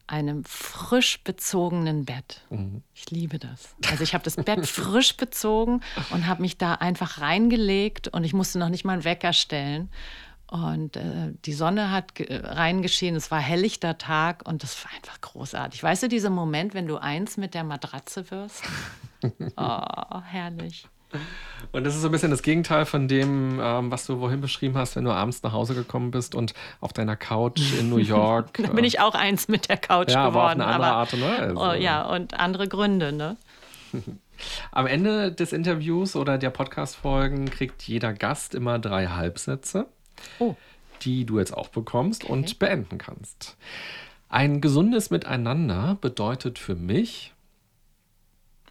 einem frisch bezogenen Bett. Mhm. Ich liebe das. Also ich habe das Bett frisch bezogen und habe mich da einfach reingelegt und ich musste noch nicht mal einen Wecker stellen. Und äh, die Sonne hat reingeschienen, es war helllichter Tag und das war einfach großartig. Weißt du, dieser Moment, wenn du eins mit der Matratze wirst? Oh, herrlich. Und das ist so ein bisschen das Gegenteil von dem, ähm, was du vorhin beschrieben hast, wenn du abends nach Hause gekommen bist und auf deiner Couch in New York. da bin ich auch eins mit der Couch ja, geworden. Aber auf eine andere Art und Weise. Oh, ja, und andere Gründe, ne? Am Ende des Interviews oder der Podcast-Folgen kriegt jeder Gast immer drei Halbsätze oh. die du jetzt auch bekommst okay. und beenden kannst. Ein gesundes Miteinander bedeutet für mich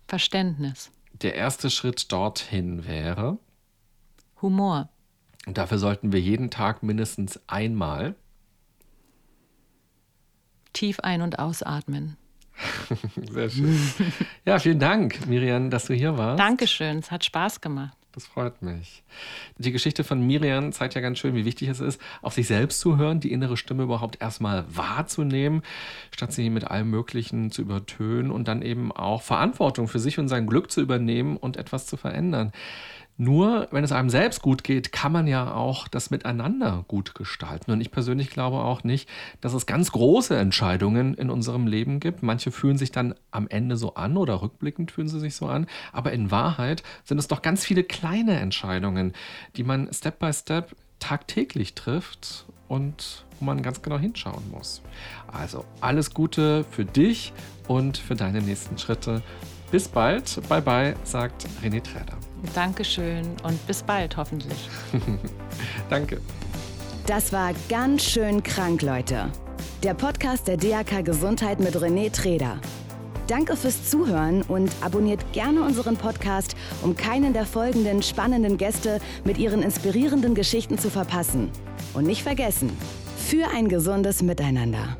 Verständnis. Der erste Schritt dorthin wäre Humor. Und dafür sollten wir jeden Tag mindestens einmal tief ein- und ausatmen. Sehr schön. Ja, vielen Dank, Miriam, dass du hier warst. Dankeschön, es hat Spaß gemacht. Das freut mich. Die Geschichte von Miriam zeigt ja ganz schön, wie wichtig es ist, auf sich selbst zu hören, die innere Stimme überhaupt erstmal wahrzunehmen, statt sie mit allem Möglichen zu übertönen und dann eben auch Verantwortung für sich und sein Glück zu übernehmen und etwas zu verändern. Nur wenn es einem selbst gut geht, kann man ja auch das Miteinander gut gestalten. Und ich persönlich glaube auch nicht, dass es ganz große Entscheidungen in unserem Leben gibt. Manche fühlen sich dann am Ende so an oder rückblickend fühlen sie sich so an. Aber in Wahrheit sind es doch ganz viele kleine Entscheidungen, die man Step by Step tagtäglich trifft und wo man ganz genau hinschauen muss. Also alles Gute für dich und für deine nächsten Schritte. Bis bald. Bye bye, sagt René Träder. Dankeschön und bis bald hoffentlich. Danke. Das war ganz schön krank, Leute. Der Podcast der DAK Gesundheit mit René Träder. Danke fürs Zuhören und abonniert gerne unseren Podcast, um keinen der folgenden spannenden Gäste mit ihren inspirierenden Geschichten zu verpassen. Und nicht vergessen, für ein gesundes Miteinander.